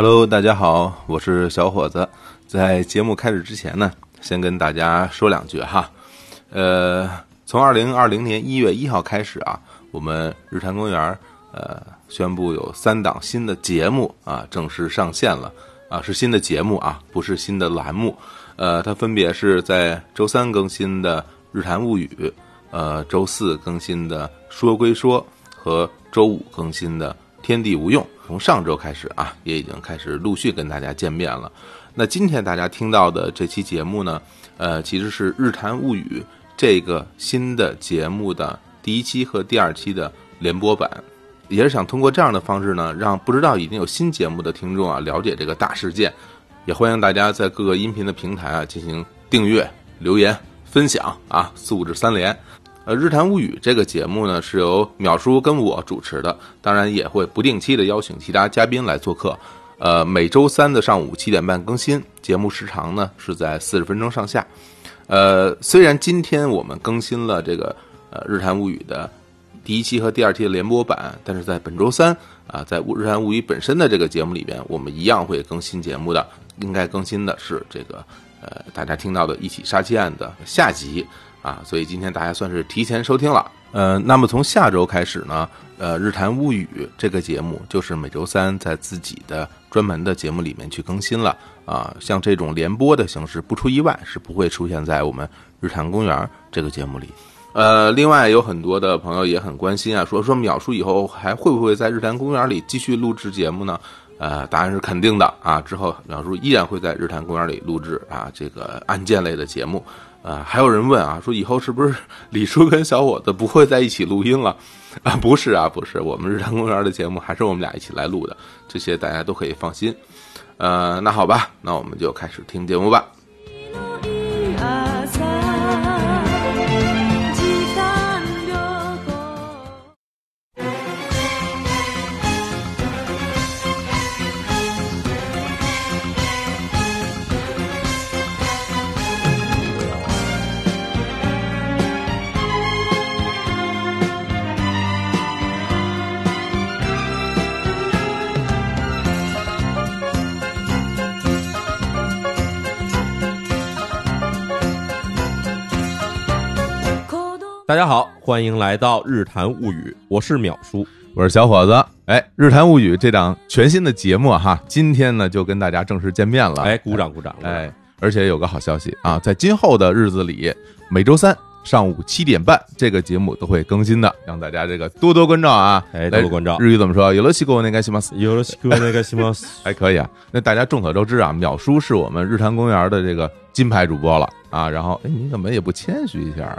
Hello，大家好，我是小伙子。在节目开始之前呢，先跟大家说两句哈。呃，从二零二零年一月一号开始啊，我们日坛公园呃宣布有三档新的节目啊正式上线了啊，是新的节目啊，不是新的栏目。呃，它分别是在周三更新的《日坛物语》，呃，周四更新的《说归说》和周五更新的《天地无用》。从上周开始啊，也已经开始陆续跟大家见面了。那今天大家听到的这期节目呢，呃，其实是《日谈物语》这个新的节目的第一期和第二期的联播版，也是想通过这样的方式呢，让不知道已经有新节目的听众啊了解这个大事件。也欢迎大家在各个音频的平台啊进行订阅、留言、分享啊，素质三连。呃，日谈物语这个节目呢，是由淼叔跟我主持的，当然也会不定期的邀请其他嘉宾来做客。呃，每周三的上午七点半更新，节目时长呢是在四十分钟上下。呃，虽然今天我们更新了这个呃日谈物语的第一期和第二期的联播版，但是在本周三啊，在日谈物语本身的这个节目里边，我们一样会更新节目的。应该更新的是这个呃大家听到的一起杀妻案的下集。啊，所以今天大家算是提前收听了。呃，那么从下周开始呢，呃，《日谈物语》这个节目就是每周三在自己的专门的节目里面去更新了。啊，像这种联播的形式，不出意外是不会出现在我们《日坛公园》这个节目里。呃，另外有很多的朋友也很关心啊，说说淼叔以后还会不会在《日坛公园》里继续录制节目呢？呃，答案是肯定的啊，之后淼叔依然会在《日坛公园》里录制啊这个案件类的节目。啊，还有人问啊，说以后是不是 李叔跟小伙子不会在一起录音了？啊，不是啊，不是，我们日坛公园的节目还是我们俩一起来录的，这些大家都可以放心。呃，那好吧，那我们就开始听节目吧。欢迎来到《日谈物语》，我是淼叔，我是小伙子。哎，《日谈物语》这档全新的节目哈，今天呢就跟大家正式见面了。哎，鼓掌鼓掌！哎，而且有个好消息啊，在今后的日子里，每周三上午七点半，这个节目都会更新的，让大家这个多多关照啊！哎，多多关照。日语怎么说？有了西国那个西马斯，有了西国那个西马斯，还 可以啊。那大家众所周知啊，淼叔是我们日坛公园的这个金牌主播了啊。然后，哎，你怎么也不谦虚一下？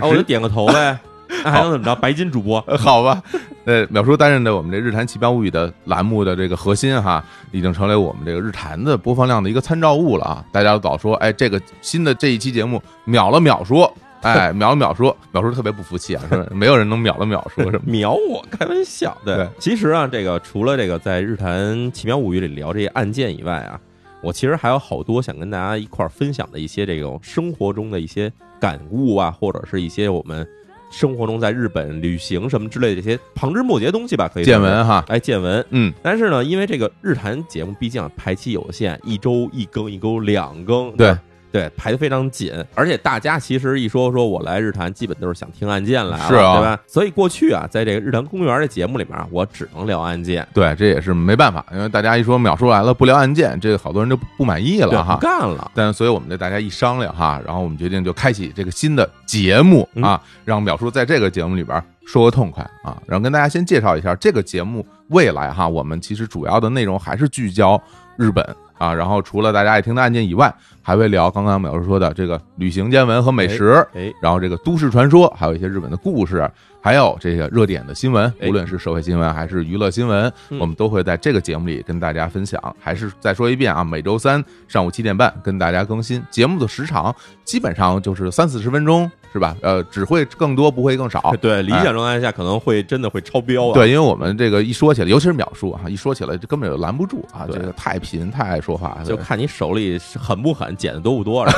我就点个头呗，那 还能怎么着？白金主播，好吧。呃，淼叔担任的我们这《日坛奇妙物语》的栏目的这个核心哈，已经成为我们这个日坛的播放量的一个参照物了啊！大家都早说，哎，这个新的这一期节目秒了秒说，哎，秒了秒说，淼叔特别不服气啊，说没有人能秒了秒说，什么秒我？开玩笑。对，其实啊，这个除了这个在《日坛奇妙物语》里聊这些案件以外啊，我其实还有好多想跟大家一块儿分享的一些这种生活中的一些。感悟啊，或者是一些我们生活中在日本旅行什么之类的这些旁枝末节东西吧，可以见闻哈，哎，见闻，嗯。但是呢，因为这个日谈节目毕竟排期有限，一周一更，一周两更，对。对，排的非常紧，而且大家其实一说说我来日坛，基本都是想听案件来了，是啊，对吧？所以过去啊，在这个日坛公园的节目里面，我只能聊案件。对，这也是没办法，因为大家一说淼叔来了不聊案件，这个好多人就不满意了哈，不干了。但所以我们这大家一商量哈，然后我们决定就开启这个新的节目啊，让淼叔在这个节目里边说个痛快啊，然后跟大家先介绍一下这个节目未来哈，我们其实主要的内容还是聚焦日本。啊，然后除了大家爱听的案件以外，还会聊刚刚苗叔说的这个旅行见闻和美食，哎，然后这个都市传说，还有一些日本的故事，还有这些热点的新闻，无论是社会新闻还是娱乐新闻，我们都会在这个节目里跟大家分享。还是再说一遍啊，每周三上午七点半跟大家更新，节目的时长基本上就是三四十分钟。是吧？呃，只会更多，不会更少。对，理想状态下可能会真的会超标啊。对，因为我们这个一说起来，尤其是秒数啊，一说起来就根本就拦不住啊。这个太贫，太爱说话，就看你手里狠不狠，捡的多不多了。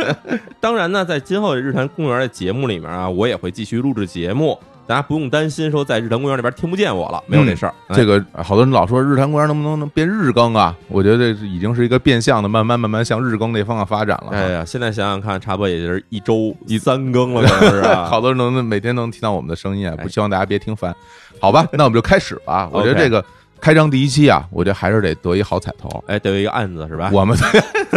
当然呢，在今后的日坛公园的节目里面啊，我也会继续录制节目。大家不用担心说在日坛公园那边听不见我了，没有这事儿。哎这个好多人老说日坛公园能不能能变日更啊？我觉得这已经是一个变相的，慢慢慢慢向日更那方向发展了。哎呀，现在想想看，差不多也就是一周一三更了，可能是啊。好多人能每天能听到我们的声音啊，哎不希望大家别听烦，好吧？那我们就开始吧。我觉得这个开张第一期啊，我觉得还是得得一好彩头。哎，得有一个案子是吧？我们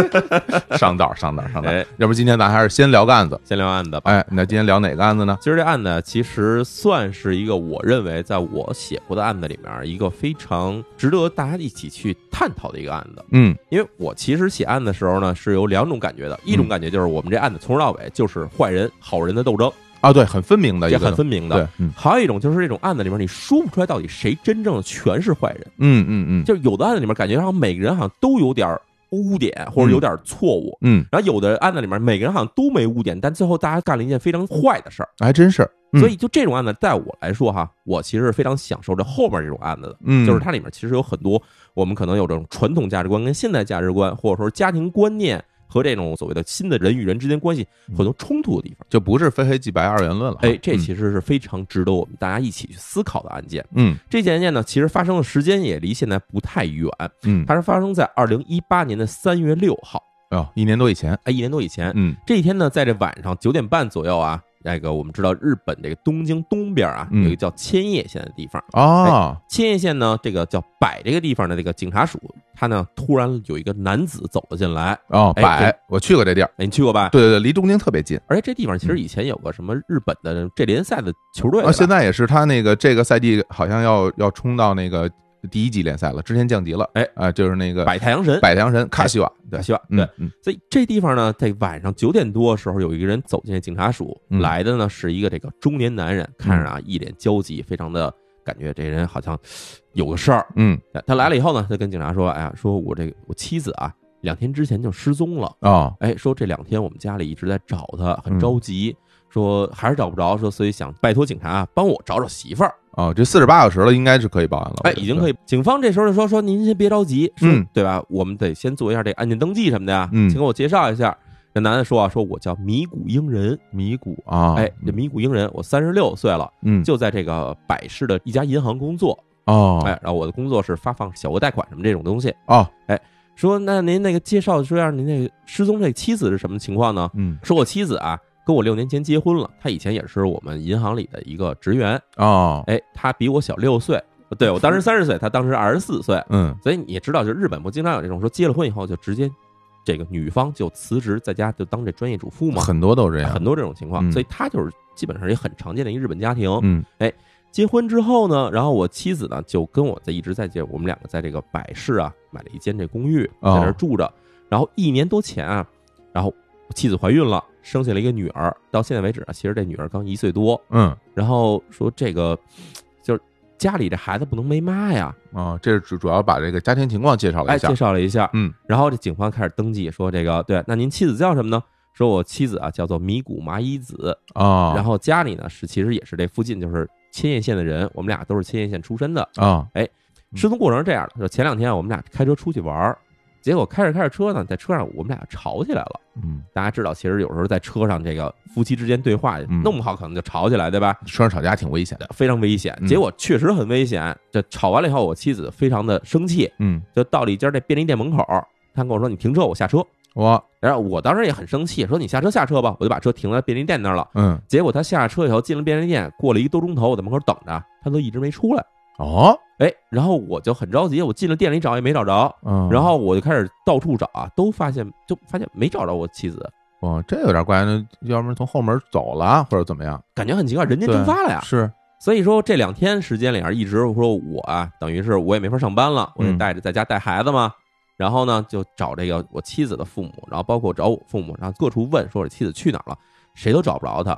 上道上道上道哎，要不今天咱还是先聊个案子。先聊案子吧。哎，那今天聊哪个案子呢？今儿这案子其实算是一个我认为在我写过的案子里面一个非常值得大家一起去探讨的一个案子。嗯因为我其实写案的时候呢是有两种感觉的，一种感觉就是我们这案子从头到尾就是坏人好人的斗争，啊，对，很分明的一这个，很分明的。对，嗯还有一种就是这种案子里面你说不出来到底谁真正的全是坏人，嗯嗯嗯就是有的案子里面感觉上每个人好像都有点污点或者有点错误，嗯，然后有的案子里面每个人好像都没污点，但最后大家干了一件非常坏的事儿。还真是。嗯所以就这种案子，在我来说哈，我其实是非常享受这后面这种案子的。嗯，就是它里面其实有很多我们可能有这种传统价值观跟现代价值观，或者说家庭观念和这种所谓的新的人与人之间关系很多冲突的地方。就不是非黑即白二元论了。哎，这嗯其实是非常值得我们大家一起去思考的案件。嗯这件案件呢，其实发生的时间也离现在不太远，嗯它是发生在二零一八年的三月六号，哦，一年多以前。哎，一年多以前。嗯这一天呢，在这晚上九点半左右啊，那个我们知道日本这个东京东边啊，嗯有一个叫千叶县的地方。啊千叶县呢，这个叫柏这个地方的这个警察署，他呢突然有一个男子走了进来，哦，哎百，我去过这地儿。哎，你去过吧？对对对，离东京特别近。而且这地方其实以前有个什么日本的这联赛的球队啊，现在也是他那个这个赛季好像要要冲到那个第一级联赛了，之前降级了。哎啊，就是那个百太阳神，百太阳神卡西瓦。对卡，西瓦嗯对。嗯所以这地方呢，在晚上九点多的时候，有一个人走进警察署，嗯来的呢是一个这个中年男人，看着啊一脸焦急，非常的感觉这人好像有个事儿。嗯他来了以后呢，他跟警察说：“哎呀，说我这个我妻子啊，两天之前就失踪了。哦哎，说这两天我们家里一直在找她，很嗯着急，说还是找不着，说所以想拜托警察啊帮我找找媳妇儿。哦，这四十八小时了，应该是可以报案了。哎，已经可以。警方这时候就说说您先别着急，说嗯对吧？我们得先做一下这案件登记什么的呀。嗯请给我介绍一下。这男的说啊，说我叫米谷英人，米谷啊，哎，这米谷英人，我三十六岁了，嗯就在这个百市的一家银行工作。哦哎，然后我的工作是发放小额贷款什么这种东西。哦哎说那您那个介绍说下您那个失踪这妻子是什么情况呢？嗯说我妻子啊跟我六年前结婚了，他以前也是我们银行里的一个职员，哦哎，他比我小六岁，对我当时三十岁，他当时二十四岁，嗯所以你也知道，就日本不经常有这种说结了婚以后就直接这个女方就辞职在家就当这专业主妇嘛，很多都这样。很多这种情况，嗯所以他就是基本上也很常见的一个日本家庭。嗯哎结婚之后呢，然后我妻子呢就跟我在一直在这，我们两个在这个百世啊买了一间这公寓，在哦那住着。然后一年多前啊，然后妻子怀孕了，生下了一个女儿。到现在为止啊，其实这女儿刚一岁多。嗯然后说这个就是家里这孩子不能没妈呀，啊，这是主主要把这个家庭情况介绍了哎，一下介。绍了一下。嗯然后这警方开始登记，说这个对，那您妻子叫什么呢？说我妻子啊叫做米谷麻衣子，哦，然后家里呢是其实也是这附近就是千叶县的人，我们俩都是千叶县出身的。啊哎失踪过程是这样的，就前两天我们俩开车出去玩儿，结果开着开着车呢，在车上我们俩吵起来了。嗯，大家知道，其实有时候在车上这个夫妻之间对话嗯弄不好可能就吵起来，对吧？车上吵架挺危险的。非常危险。嗯结果确实很危险。这吵完了以后，我妻子非常的生气，嗯，就到了一家这便利店门口，她跟我说：“你停车，我下车。”我然后我当时也很生气，说：“你下车下车吧。”我就把车停在便利店那儿了。嗯结果他下车以后进了便利店，过了一个多钟头，我在门口等着，他都一直没出来。哦哎，然后我就很着急，我进了店里找也没找着，嗯，然后我就开始到处找啊，都发现就发现没找着我妻子，哦，这有点怪，那要不然从后门走了或者怎么样？感觉很奇怪，人间蒸发了呀。是所以说这两天时间里啊，一直说我啊，等于是我也没法上班了，我就嗯带着在家带孩子嘛。然后呢，就找这个我妻子的父母，然后包括找我父母，然后各处问说我妻子去哪儿了，谁都找不着她。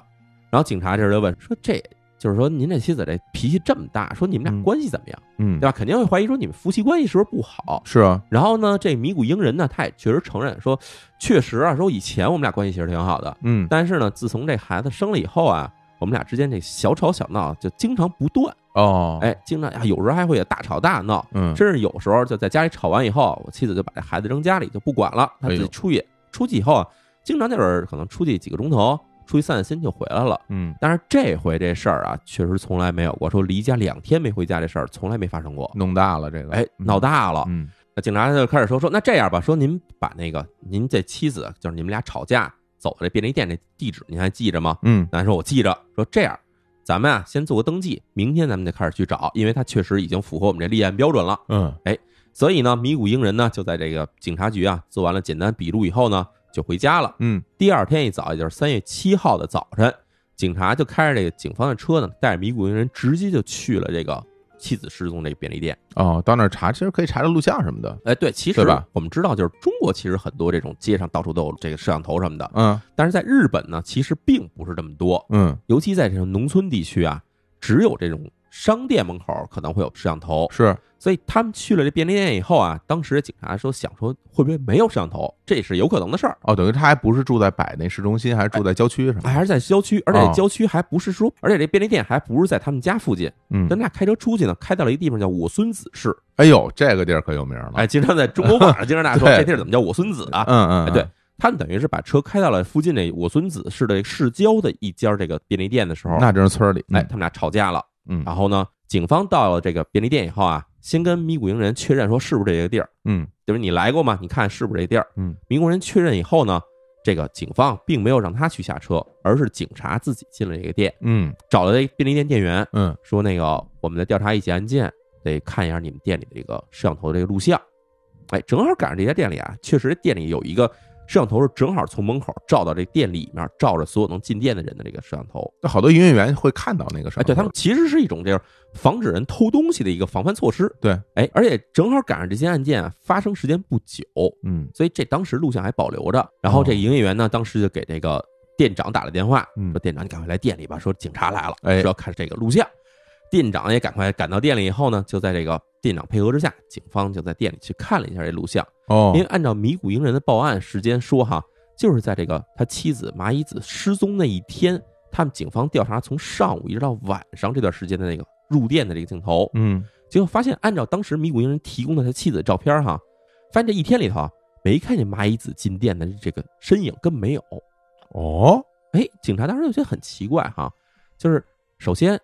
然后警察这时候就问说，这就是说您这妻子这脾气这么大，说你们俩嗯。关系怎么样，嗯。对吧？肯定会怀疑说你们夫妻关系是不是不好。是啊。然后呢，这米谷英人呢，他也确实承认说，确实啊，说以前我们俩关系其实挺好的，嗯。但是呢，自从这孩子生了以后啊，我们俩之间这小吵小闹就经常不断，哦。哎，经常啊，有时候还会大吵大闹，嗯。甚至有时候就在家里吵完以后，我妻子就把这孩子扔家里就不管了，他自己出去，出去以后啊，经常就是可能出去几个钟头，出去散散心就回来了。嗯，但是这回这事儿啊，确实从来没有过，说离家两天没回家这事儿从来没发生过。弄大了这个，哎，闹大了。嗯那警察就开始说说，那这样吧，说您把那个您这妻子，就是你们俩吵架走的这便利店这地址，您还记着吗？嗯男说我记着。说这样，咱们啊先做个登记，明天咱们就开始去找，因为他确实已经符合我们这立案标准了。嗯哎所以呢，米谷英人呢就在这个警察局啊做完了简单笔录以后呢，就回家了。嗯第二天一早，也就是三月七号的早晨，警察就开着这个警方的车呢，带着迷谷英人直接就去了这个妻子失踪这个便利店。哦，到那儿查，其实可以查查录像什么的。哎，对，其实吧我们知道，就是中国其实很多这种街上到处都有这个摄像头什么的，嗯但是在日本呢，其实并不是这么多，嗯，尤其在这种农村地区啊，只有这种商店门口可能会有摄像头，是所以他们去了这便利店以后啊，当时警察说想说会不会没有摄像头，这是有可能的事儿。哦，等于他还不是住在百内市中心，还是住在郊区是吧？还是在郊区，而且郊区还不是说，而且这便利店还不是在他们家附近，嗯咱，俩开车出去呢，开到了一个地方叫我孙子市。哎呦，这个地儿可有名了。哎，经常在中国网上 经常大家说这地儿怎么叫我孙子啊？嗯嗯，哎，对，他们等于是把车开到了附近这我孙子市的市郊的一家这个便利店的时候，那真是村里。哎，他们俩吵架了。嗯然后呢，警方到了这个便利店以后啊，先跟米谷营人确认说是不是这个地儿，嗯就是你来过吗？你看是不是这地儿？嗯，米谷人确认以后呢，这个警方并没有让他去下车，而是警察自己进了这个店，嗯找了这便利店店员，嗯说那个我们在调查一起案件，得看一下你们店里的这个摄像头的这个录像。哎，正好赶上这家店里啊，确实店里有一个摄像头是正好从门口照到这店里面，照着所有能进店的人的这个摄像头。那好多营业员会看到那个什哎，对他们其实是一种这样防止人偷东西的一个防范措施。对，哎，而且正好赶上这些案件啊发生时间不久，嗯所以这当时录像还保留着。然后这营业员呢，当时就给这个店长打了电话，嗯说店长你赶快来店里吧，说警察来了，哎说要看这个录像。店长也赶快赶到店里以后呢，就在这个店长配合之下，警方就在店里去看了一下这录像。哦因为按照米谷英人的报案时间说，哈，就是在这个他妻子麻衣子失踪那一天，他们警方调查从上午一直到晚上这段时间的那个入店的这个镜头，嗯结果发现，按照当时米谷英人提供的他妻子的照片，哈，发现这一天里头啊没看见麻衣子进店的这个身影，根本没有。哦哎，警察当时就觉得很奇怪哈，就是首先，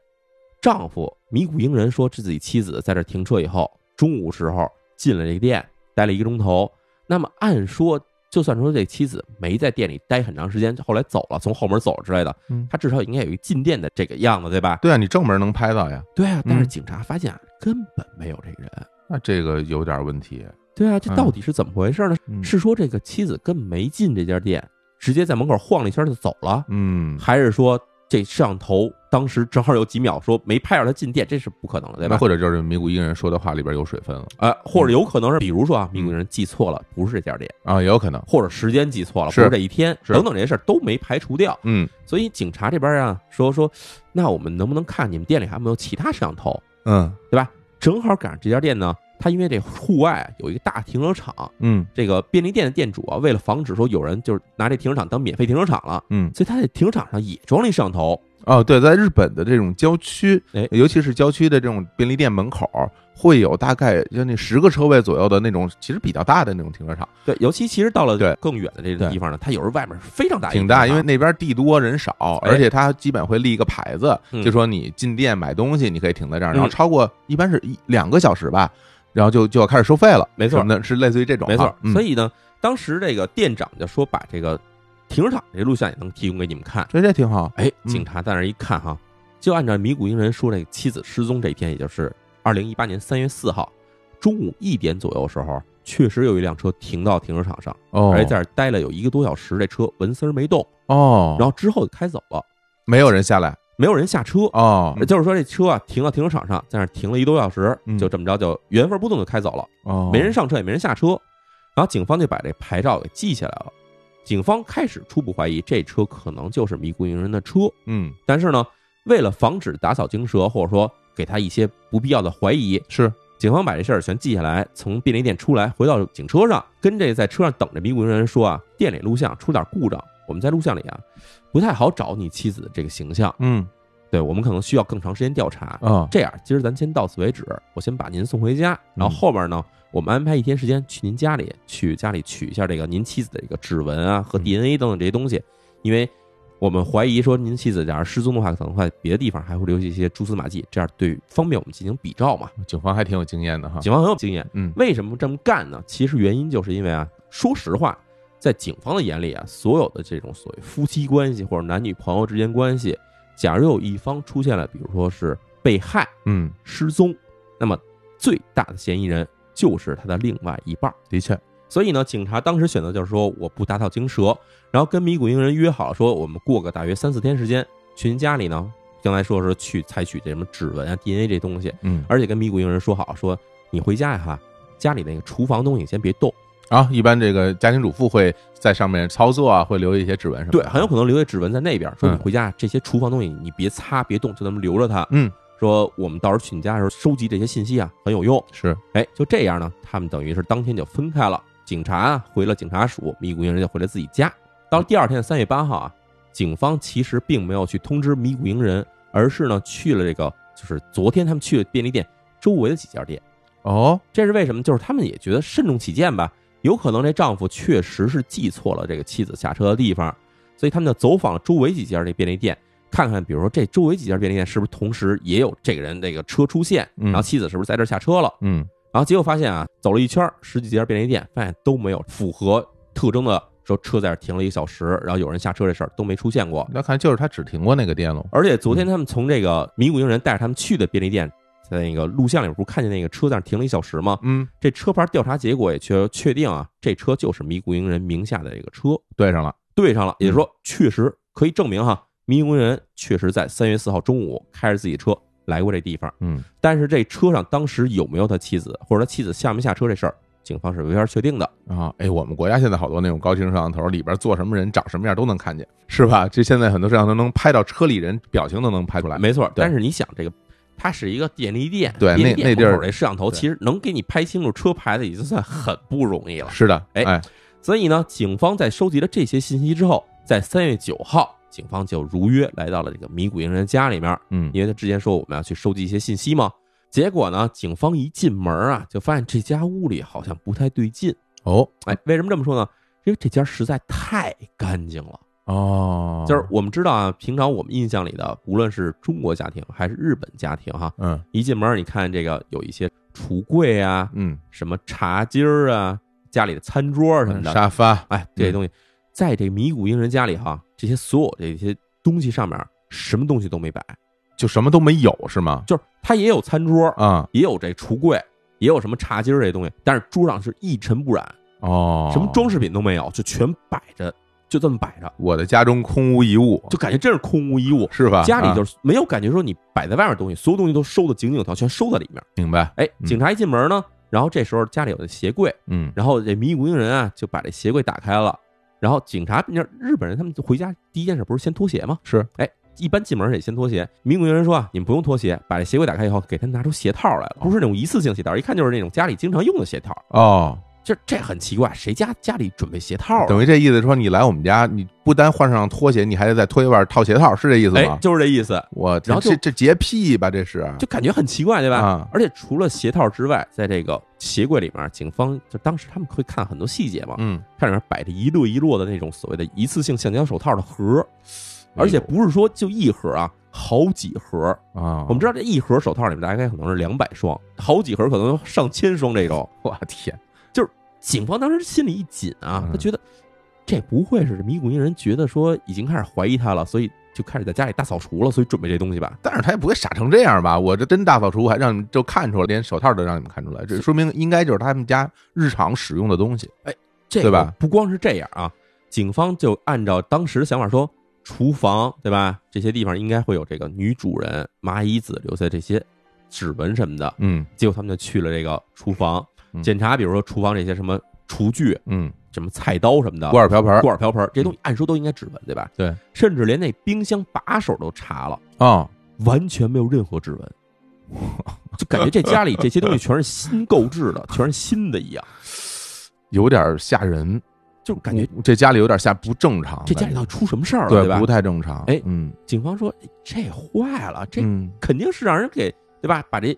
丈夫米谷英人说自己妻子在这停车以后，中午时候进了这个店，待了一个钟头。那么按说，就算说这妻子没在店里待很长时间，后来走了，从后门走了之类的，嗯，他至少应该有一进店的这个样子，对吧？对啊，你正门能拍到呀，对啊，但是嗯警察发现啊，根本没有这个人。那这个有点问题。对啊，这到底是怎么回事呢？嗯是说这个妻子根本没进这家店，直接在门口晃了一圈就走了，嗯，还是说这摄像头当时正好有几秒说没拍着他进店，这是不可能的，对吧？或者就是米谷一个人说的话里边有水分了呃，或者有可能是，比如说啊，米谷人记错了，不是这家店，啊，也有可能。或者时间记错了，不是是这一天，是等等这些事儿都没排除掉。嗯所以警察这边啊说说，那我们能不能看你们店里还有没有其他摄像头，嗯对吧？正好赶上这家店呢，他因为这户外有一个大停车场，嗯这个便利店的店主啊，为了防止说有人就是拿这停车场当免费停车场了，嗯，所以他在停车场上也装了一摄像头。哦，对，在日本的这种郊区哎，尤其是郊区的这种便利店门口，会有大概就那十个车位左右的那种，其实比较大的那种停车场，对，尤其其实到了对更远的这个对地方呢，它有时候外面是非常大一个挺大，停车场因为那边地多人少，哎而且它基本会立一个牌子，嗯就说你进店买东西，你可以停在这儿，然后嗯超过一般是一两个小时吧，然后就就要开始收费了，没错什么的，是类似于这种啊，没错。嗯所以呢，当时这个店长就说把这个停车场这录像也能提供给你们看。这这挺好，哎，嗯。警察在那儿一看哈，就按照米谷英人说，这个妻子失踪这一天，也就是二零一八年三月四号中午一点左右的时候，确实有一辆车停到停车场上，哦，而且在这儿待了有一个多小时，这车纹丝儿没动，哦，然后之后就开走了，没有人下来，没有人下车。哦。也就是说，这车啊停到停车场上，在那儿停了一个多小时嗯，就这么着就原封不动就开走了。哦，没人上车，也没人下车，然后警方就把这牌照给记下来了。警方开始初步怀疑这车可能就是迷谷营人的车，嗯，但是呢，为了防止打草惊蛇，或者说给他一些不必要的怀疑，是，警方把这事儿全记下来，从便利店出来，回到警车上，跟这在车上等着迷谷营人说啊，店里录像出点故障，我们在录像里啊不太好找你妻子的这个形象，嗯对我们可能需要更长时间调查。啊，这样，今儿咱先到此为止，我先把您送回家，然后后边呢，我们安排一天时间去您家里，去家里取一下这个您妻子的这个指纹啊和嗯 DNA 等等这些东西，因为我们怀疑说您妻子假如失踪的话，可能在别的地方还会留下一些蛛丝马迹，这样对方便我们进行比照嘛。警方还挺有经验的哈。警方很有经验，嗯为什么这么干呢？其实原因就是因为啊，说实话，在警方的眼里啊，所有的这种所谓夫妻关系或者男女朋友之间关系，假如有一方出现了，比如说是被害、嗯，失踪，那么最大的嫌疑人就是他的另外一半。的确，所以呢，警察当时选择就是说，我不打草惊蛇，然后跟迷谷英人约好说，我们过个大约三四天时间，去您家里呢，将来说是去采取这什么指纹啊、DNA 这东西，嗯。而且跟迷谷英人说好，说你回家呀哈，家里那个厨房东西先别动，啊，一般这个家庭主妇会在上面操作啊，会留一些指纹什么的。对，很有可能留下指纹在那边，说你嗯回家这些厨房东西你别擦别动，就这么留着它。嗯，说我们到时候去你家的时候收集这些信息啊，很有用。是，哎，就这样呢，他们等于是当天就分开了。警察啊回了警察署，迷谷营人就回了自己家。到了第二天三月八号啊，警方其实并没有去通知迷谷营人，而是呢去了这个就是昨天他们去的便利店周围的几家店。哦，这是为什么？就是他们也觉得慎重起见吧，有可能这丈夫确实是记错了这个妻子下车的地方，所以他们就走访了周围几家这便利店，看看，比如说这周围几家便利店是不是同时也有这个人这个车出现，嗯然后妻子是不是在这下车了？嗯然后结果发现啊，走了一圈十几家便利店，发现都没有符合特征的说车在这停了一个小时，然后有人下车这事儿都没出现过。那看就是他只停过那个店了。而且昨天他们从这个迷谷营人带着他们去的便利店，在那个录像里不是看见那个车在那停了一小时吗？嗯，这车牌调查结果也确确定啊，这车就是迷谷营人名下的这个车，对上了。对上了，也就是说确实可以证明哈，迷谷营人确实在三月四号中午开着自己车来过这地方。嗯但是这车上当时有没有他妻子，或者他妻子下没下车这事儿，警方是没法确定的。啊，哎，我们国家现在好多那种高清摄像头，里边坐什么人、长什么样都能看见，是吧？这现在很多摄像头能拍到车里人表情都能拍出来。没错，但是你想这个。它是一个便利店，对那那地儿这摄像头其实能给你拍清楚车牌的，已经算很不容易了。是的，哎哎，所以呢，警方在收集了这些信息之后，在三月九号，警方就如约来到了这个迷谷英人家里面，嗯因为他之前说我们要去收集一些信息嘛。结果呢，警方一进门啊，就发现这家屋里好像不太对劲。哦哎，为什么这么说呢？因为这家实在太干净了。哦，就是我们知道啊，平常我们印象里的，无论是中国家庭还是日本家庭哈，嗯一进门你看这个有一些橱柜啊，嗯，什么茶几儿啊，家里的餐桌什么的，沙发，哎，这些东西，在这个迷谷英人家里哈，这些所有这些东西上面，什么东西都没摆，就什么都没有是吗？就是它也有餐桌，啊也有这橱柜，也有什么茶几儿这些东西，但是桌上是一尘不染，哦，什么装饰品都没有，就全摆着，就这么摆着，我的家中空无一物，就感觉真是空无一物。是吧？啊家里就是没有感觉说你摆在外面东西，所有东西都收的井井有条，全收在里面。明白，哎，嗯警察一进门呢，然后这时候家里有的鞋柜，嗯然后这迷谷英人啊就把这鞋柜打开了，然后警察，那日本人他们回家第一件事不是先脱鞋吗？是，哎，一般进门得先脱鞋。迷谷营人说啊，你们不用脱鞋，把这鞋柜打开以后，给他拿出鞋套来了，不是那种一次性鞋套，一看就是那种家里经常用的鞋套。哦，这这很奇怪，谁家家里准备鞋套啊？等于这意思说你来我们家，你不单换上拖鞋，你还得在拖鞋外套鞋套，是这意思吗哎吗，？就是这意思，我然后这这洁癖吧，这是就感觉很奇怪，对吧？啊而且除了鞋套之外，在这个鞋柜里面，警方就当时他们会看很多细节嘛，嗯，看里面摆着一摞一摞的那种所谓的一次性橡胶手套的盒，而且不是说就一盒啊，好几盒。啊，我们知道这一盒手套里面大概可能是两百双，好几盒可能上千双这种。我天，警方当时心里一紧啊，嗯他觉得这不会是迷谷营人觉得说已经开始怀疑他了，所以就开始在家里大扫除了，所以准备这东西吧？但是他也不会傻成这样吧？我这真大扫除，还让你们都看出来，连手套都让你们看出来，这说明应该就是他们家日常使用的东西。这对吧不光是这样啊，警方就按照当时的想法说，厨房对吧？这些地方应该会有这个女主人麻衣子留下这些指纹什么的。嗯结果他们就去了这个厨房嗯检查，比如说厨房这些什么厨具、嗯，什么菜刀什么的，锅碗瓢盆锅碗瓢盆这些东西，按说都应该指纹对吧？对，甚至连那冰箱把手都查了，啊，完全没有任何指纹。就感觉这家里这些东西全是新购置的，全是新的一样，有点吓人，就感觉这家里有点吓不正常，这家里头出什么事儿了，吧不？太正常。哎嗯，警方说哎这坏了，这嗯肯定是让人给对吧？把这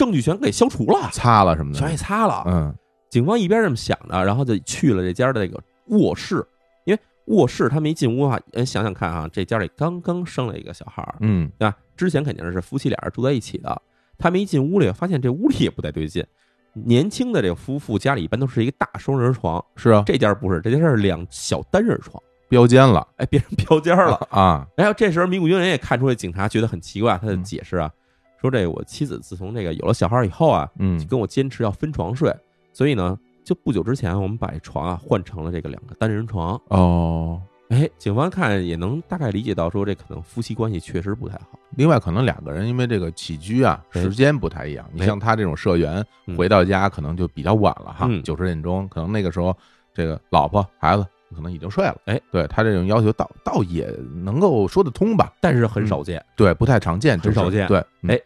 证据全给消除了，擦了什么的，全给擦了。嗯。警方一边这么想着，然后就去了这家的这个卧室，因为卧室他们一进屋的话，呃，想想看啊，这家里刚刚生了一个小孩儿，嗯。对吧？之前肯定是夫妻俩人住在一起的，他们一进屋里，发现这屋里也不太对劲。年轻的这个夫妇家里一般都是一个大双人床，是啊，这家不是，这家是两小单人床，标间了。哎，变成标间了。啊，然后这时候迷谷英人也看出来警察觉得很奇怪，他就嗯解释啊，说这我妻子自从这个有了小孩以后啊，嗯跟我坚持要分床睡，所以呢，就不久之前我们把这床啊换成了这个两个单人床。哦。哎，警方看也能大概理解到，说这可能夫妻关系确实不太好。另外，可能两个人因为这个起居啊时间不太一样，你哎像他这种社员嗯回到家可能就比较晚了哈嗯，九十点钟，可能那个时候这个老婆孩子可能已经睡了。哎，对他这种要求倒倒也能够说得通吧？但是很少见。对，不太常见，很少见就是对，嗯哎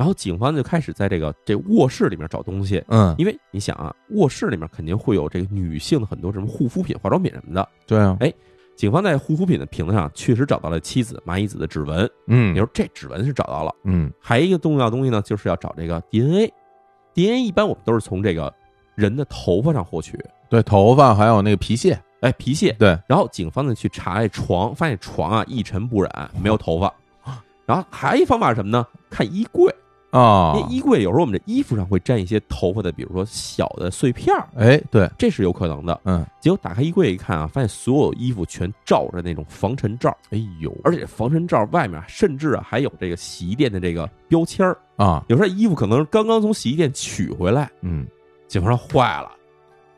然后警方就开始在这个这卧室里面找东西，嗯，因为你想啊，卧室里面肯定会有这个女性的很多什么护肤品、化妆品什么的。对啊，哎警方在护肤品的瓶子上确实找到了妻子麻衣子的指纹，嗯你说这指纹是找到了。嗯还有一个重要的东西呢，就是要找这个 DNA。DNA 一般我们都是从这个人的头发上获取，对，头发还有那个皮屑，哎，皮屑。对，然后警方呢去查这床，发现床啊一尘不染，没有头发。然后还有一方法是什么呢？看衣柜，啊因为衣柜有时候我们这衣服上会沾一些头发的，比如说小的碎片儿，哎，对，这是有可能的。嗯，结果打开衣柜一看啊，发现所有衣服全罩着那种防尘罩，哎呦，而且防尘罩外面甚至啊还有这个洗衣店的这个标签儿。啊，有时候衣服可能是刚刚从洗衣店取回来，嗯，警方说坏了，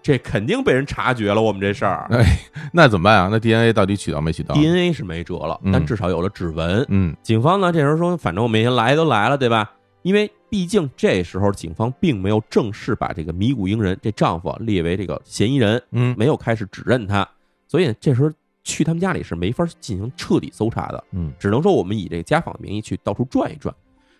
这肯定被人察觉了。我们这事儿哎，那怎么办啊？那 DNA 到底取到没取到？DNA 是没辙了，嗯但至少有了指纹。嗯警方呢这时候说，反正我们已经来都来了，对吧？因为毕竟这时候警方并没有正式把这个迷谷英人这丈夫啊列为这个嫌疑人，嗯没有开始指认他，所以这时候去他们家里是没法进行彻底搜查的，嗯只能说我们以这个家访的名义去到处转一转。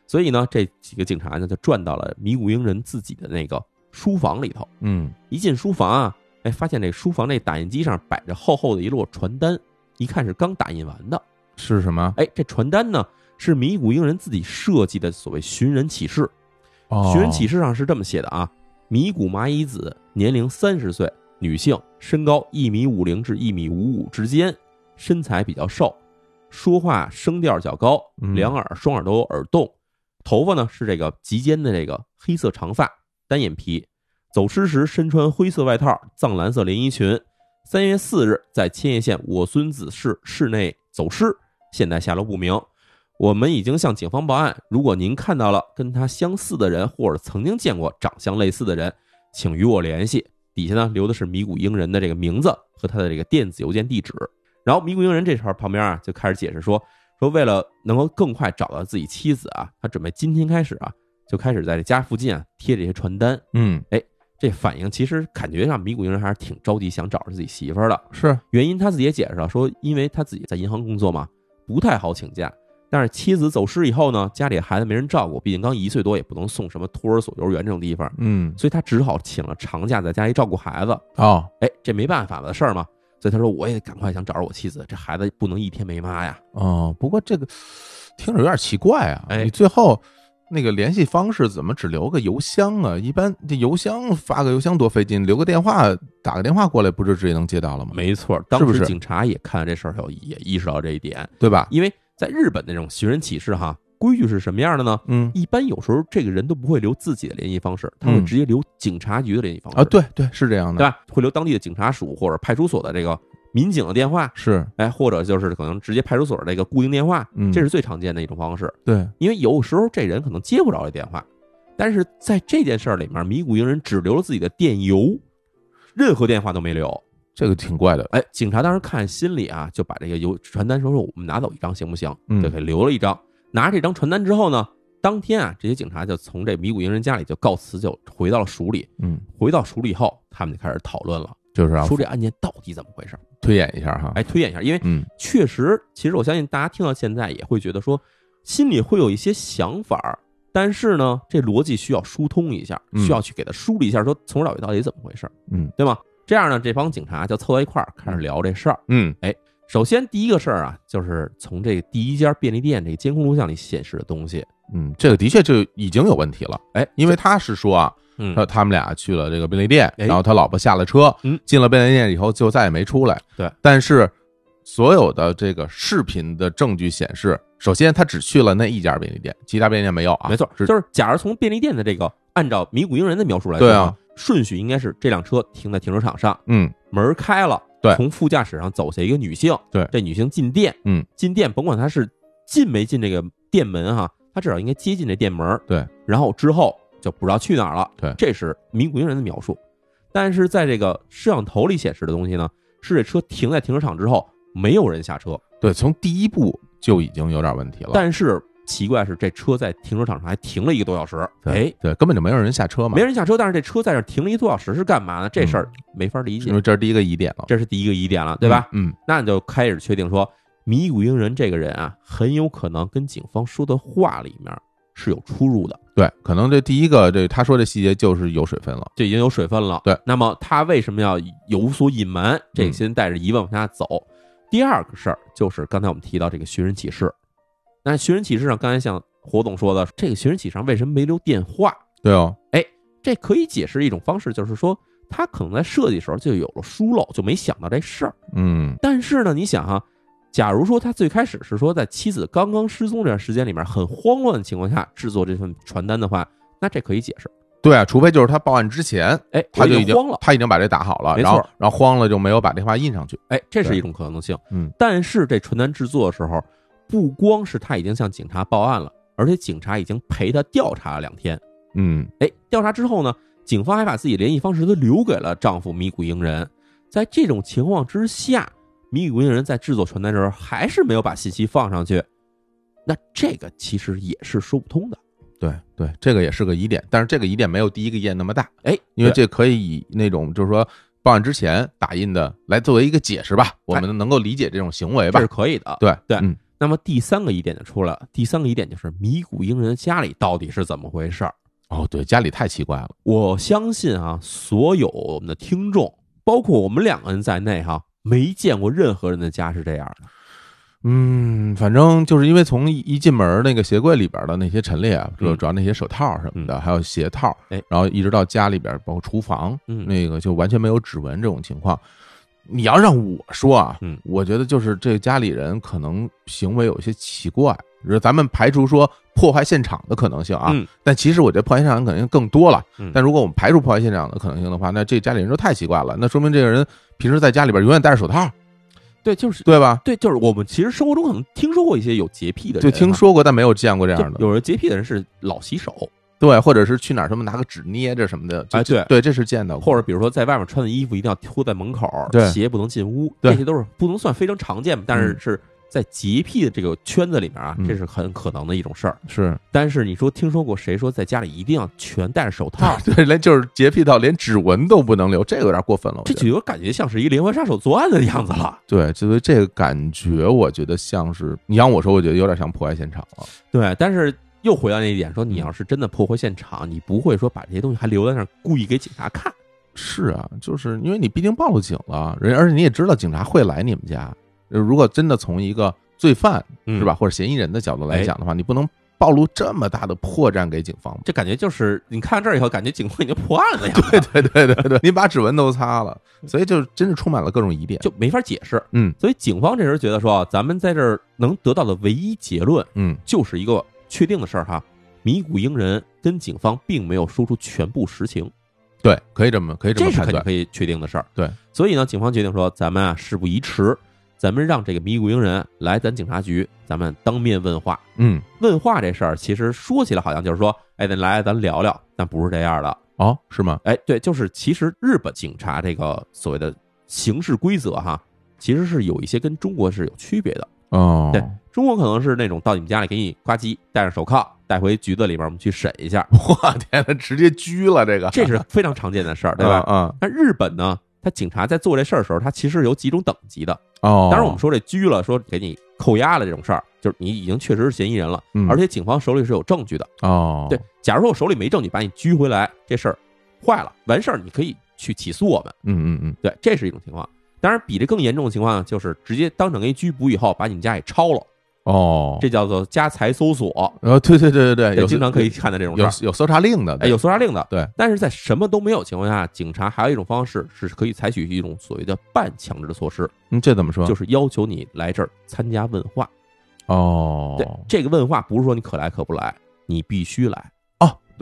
所以呢，这几个警察呢就转到了迷谷英人自己的那个书房里头。嗯一进书房啊，哎，发现这书房那打印机上摆着厚厚的一摞传单，一看是刚打印完的。是什么？哎，这传单呢是迷谷英人自己设计的所谓寻人启事。哦寻人启事上是这么写的啊：迷谷麻衣子，年龄三十岁，女性，身高一米五零至一米五五之间，身材比较瘦，说话声调较高，嗯两耳双耳都有耳洞，头发呢是这个及肩的这个黑色长发，单眼皮，走失时身穿灰色外套，藏蓝色连衣裙。三月四日在千叶县我孙子市市内走失，现在下落不明。我们已经向警方报案，如果您看到了跟他相似的人，或者曾经见过长相类似的人，请与我联系。底下呢留的是米谷英人的这个名字和他的这个电子邮件地址。然后米谷英人这时候旁边啊就开始解释说，说为了能够更快找到自己妻子啊，他准备今天开始啊就开始在这家附近啊贴这些传单。嗯哎这反应其实感觉上米谷英人还是挺着急想找着自己媳妇儿的。是原因他自己也解释了，说因为他自己在银行工作嘛，不太好请假。但是妻子走失以后呢，家里孩子没人照顾，毕竟刚一岁多，也不能送什么托儿所、幼儿园这种地方，嗯所以他只好请了长假在家里照顾孩子。哦哎，这没办法的事儿嘛，所以他说我也赶快想找着我妻子，这孩子不能一天没妈呀。哦，不过这个听着有点奇怪啊，哎你最后。那个联系方式怎么只留个邮箱啊？一般这邮箱发个邮箱多费劲，留个电话打个电话过来，不就直接能接到了吗？没错，当时警察也看到这事儿后，也意识到这一点，对吧？因为在日本那种寻人启事哈，规矩是什么样的呢？嗯一般有时候这个人都不会留自己的联系方式，他会嗯直接留警察局的联系方式啊，对对是这样的，对吧？会留当地的警察署或者派出所的这个民警的电话，是哎，或者就是可能直接派出所的这个固定电话，嗯这是最常见的一种方式。对，因为有时候这人可能接不着这电话，但是在这件事儿里面，迷谷英人只留了自己的电邮，任何电话都没留。这个挺怪的，哎，警察当时看心里啊，就把这个邮传单说说我们拿走一张行不行？嗯就给留了一张。拿着这张传单之后呢，当天啊，这些警察就从这迷谷营人家里就告辞，就回到了署里。嗯，回到署里以后，他们就开始讨论了，就是啊说这案件到底怎么回事？推演一下哈，哎，推演一下，因为嗯确实，其实我相信大家听到现在也会觉得说，心里会有一些想法，但是呢，这逻辑需要疏通一下，嗯需要去给他梳理一下，说从头到尾到底怎么回事，嗯对吗？这样呢，这帮警察就凑到一块儿开始聊这事儿。嗯。首先第一个事儿啊，就是从这第一家便利店这个监控录像里显示的东西，嗯，这个的确就已经有问题了，哎，因为他是说啊，嗯。他他们俩去了这个便利店，哎。然后他老婆下了车，嗯。进了便利店以后就再也没出来。对，但是所有的这个视频的证据显示，首先他只去了那一家便利店，其他便利店没有啊。没错，是。就是假如从便利店的这个按照迷谷英人的描述来说，对啊，顺序应该是这辆车停在停车场上，嗯，门开了，对从副驾驶上走下一个女性，对这女性进店，嗯，进店甭管她是进没进这个店门哈，她至少应该接近这店门，对，然后之后就不知道去哪儿了，对。这是迷谷英人的描述，但是在这个摄像头里显示的东西呢，是这车停在停车场之后没有人下车，对，从第一步就已经有点问题了。但是奇怪是这车在停车场上还停了一个多小时，对哎。对，根本就没有人下车嘛，没人下车，但是这车在这停了一个多小时是干嘛呢？这事儿没法理解因，为这是第一个疑点了，这是第一个疑点了，对吧？嗯？那你就开始确定说，迷谷英人这个人啊，很有可能跟警方说的话里面是有出入的，嗯，对，可能这第一个这他说这细节就是有水分了。就已经有水分了。对，那么他为什么要有所隐瞒？这嗯先带着疑问往下走。第二个事儿就是刚才我们提到这个寻人启事，那寻人启事上，刚才像火总说的，这个寻人启事上为什么没留电话？对哦，哎这可以解释一种方式，就是说他可能在设计时候就有了疏漏，就没想到这事儿。嗯，但是呢，你想哈、假如说他最开始是说在妻子刚刚失踪这段时间里面很慌乱的情况下制作这份传单的话，那这可以解释。对啊，除非就是他报案之前，哎，他就慌了，他已经把这打好了，没错然后然后慌了就没有把这话印上去。哎，这是一种可能性。嗯，但是这传单制作的时候，不光是他已经向警察报案了，而且警察已经陪他调查了两天。嗯，哎，调查之后呢，警方还把自己联系方式都留给了丈夫米谷英人。在这种情况之下，米谷英人在制作传单的时候还是没有把信息放上去，那这个其实也是说不通的。对对，这个也是个疑点，但是这个疑点没有第一个疑点那么大，哎，因为这可以以那种就是说报案之前打印的来作为一个解释吧，我们能够理解这种行为吧这是。可以的。对对嗯那么第三个疑点就出来了，第三个疑点就是米谷英人的家里到底是怎么回事儿？哦，对，家里太奇怪了。我相信啊，所有我们的听众，包括我们两个人在内哈，没见过任何人的家是这样的。嗯，反正就是因为从一一进门那个鞋柜里边的那些陈列啊，主主要那些手套什么的，还有鞋套，哎然后一直到家里边，包括厨房，嗯那个就完全没有指纹这种情况。你要让我说啊，嗯。我觉得就是这家里人可能行为有些奇怪，就是咱们排除说破坏现场的可能性啊，嗯。但其实我觉得破坏现场可能性更多了。嗯。但如果我们排除破坏现场的可能性的话，那这家里人就太奇怪了，那说明这个人平时在家里边永远戴着手套，对，就是对吧？对，就是我们其实生活中可能听说过一些有洁癖的人就，听说过，但没有见过这样的。有人洁癖的人是老洗手，对，或者是去哪儿什么拿个纸捏着什么的，就哎对对，这是见到过，或者比如说在外面穿的衣服一定要脱在门口，对鞋不能进屋，对这些都是不能算非常常见，但是嗯是在洁癖的这个圈子里面啊，嗯这是很可能的一种事儿。是但是你说听说过谁说在家里一定要全戴着手套？对，连就是洁癖到连指纹都不能留，这个有点过分了。这就有感觉像是一连环杀手作案的样子了。对，就是这个感觉，我觉得像是你让我说，我觉得有点像破坏现场了。对，但是又回到那一点，说你要是真的破坏现场，你不会说把这些东西还留在那儿，故意给警察看。是啊，就是因为你毕竟报了警了，人而且你也知道警察会来你们家。呃如果真的从一个罪犯嗯是吧，？或者嫌疑人的角度来讲的话，你不能暴露这么大的破绽给警方。这感觉就是你看这儿以后，感觉警方已经破案了呀，对对对对对，你把指纹都擦了，所以就真是充满了各种疑点。就没法解释。嗯所以警方这时候觉得说，咱们在这儿能得到的唯一结论，嗯就是一个确定的事儿哈，米谷英人跟警方并没有说出全部实情，对，可以这么可以这这么判断。是肯定可以确定的事儿。对，所以呢，警方决定说，咱们啊事不宜迟，咱们让这个米谷英人来咱警察局，咱们当面问话。嗯，问话这事儿，其实说起来好像就是说，哎，咱来咱聊聊，但不是这样的。哦，是吗？哎，对，就是其实日本警察这个所谓的行事规则哈，其实是有一些跟中国是有区别的。哦，对中国可能是那种到你们家里给你呱唧戴上手铐带回局子里边，我们去审一下，我天呐，直接拘了这个，这是非常常见的事儿，对吧？嗯，那日本呢，他警察在做这事儿的时候，他其实有几种等级的。哦，当然，我们说这拘了，说给你扣押了这种事儿，就是你已经确实是嫌疑人了，嗯而且警方手里是有证据的。哦，对，假如说我手里没证据，把你拘回来，这事儿坏了，完事儿你可以去起诉我们。嗯嗯嗯，对，这是一种情况。当然，比这更严重的情况呢，就是直接当场给你拘捕以后，把你们家给抄了。哦，这叫做家财搜索，呃，对对对对对，有经常可以看到这种事有。有搜查令的，哎，有搜查令的，对。但是在什么都没有情况下，警察还有一种方式是可以采取一种所谓的半强制的措施，嗯，这怎么说？就是要求你来这儿参加问话。哦，对，这个问话不是说你可来可不来，你必须来。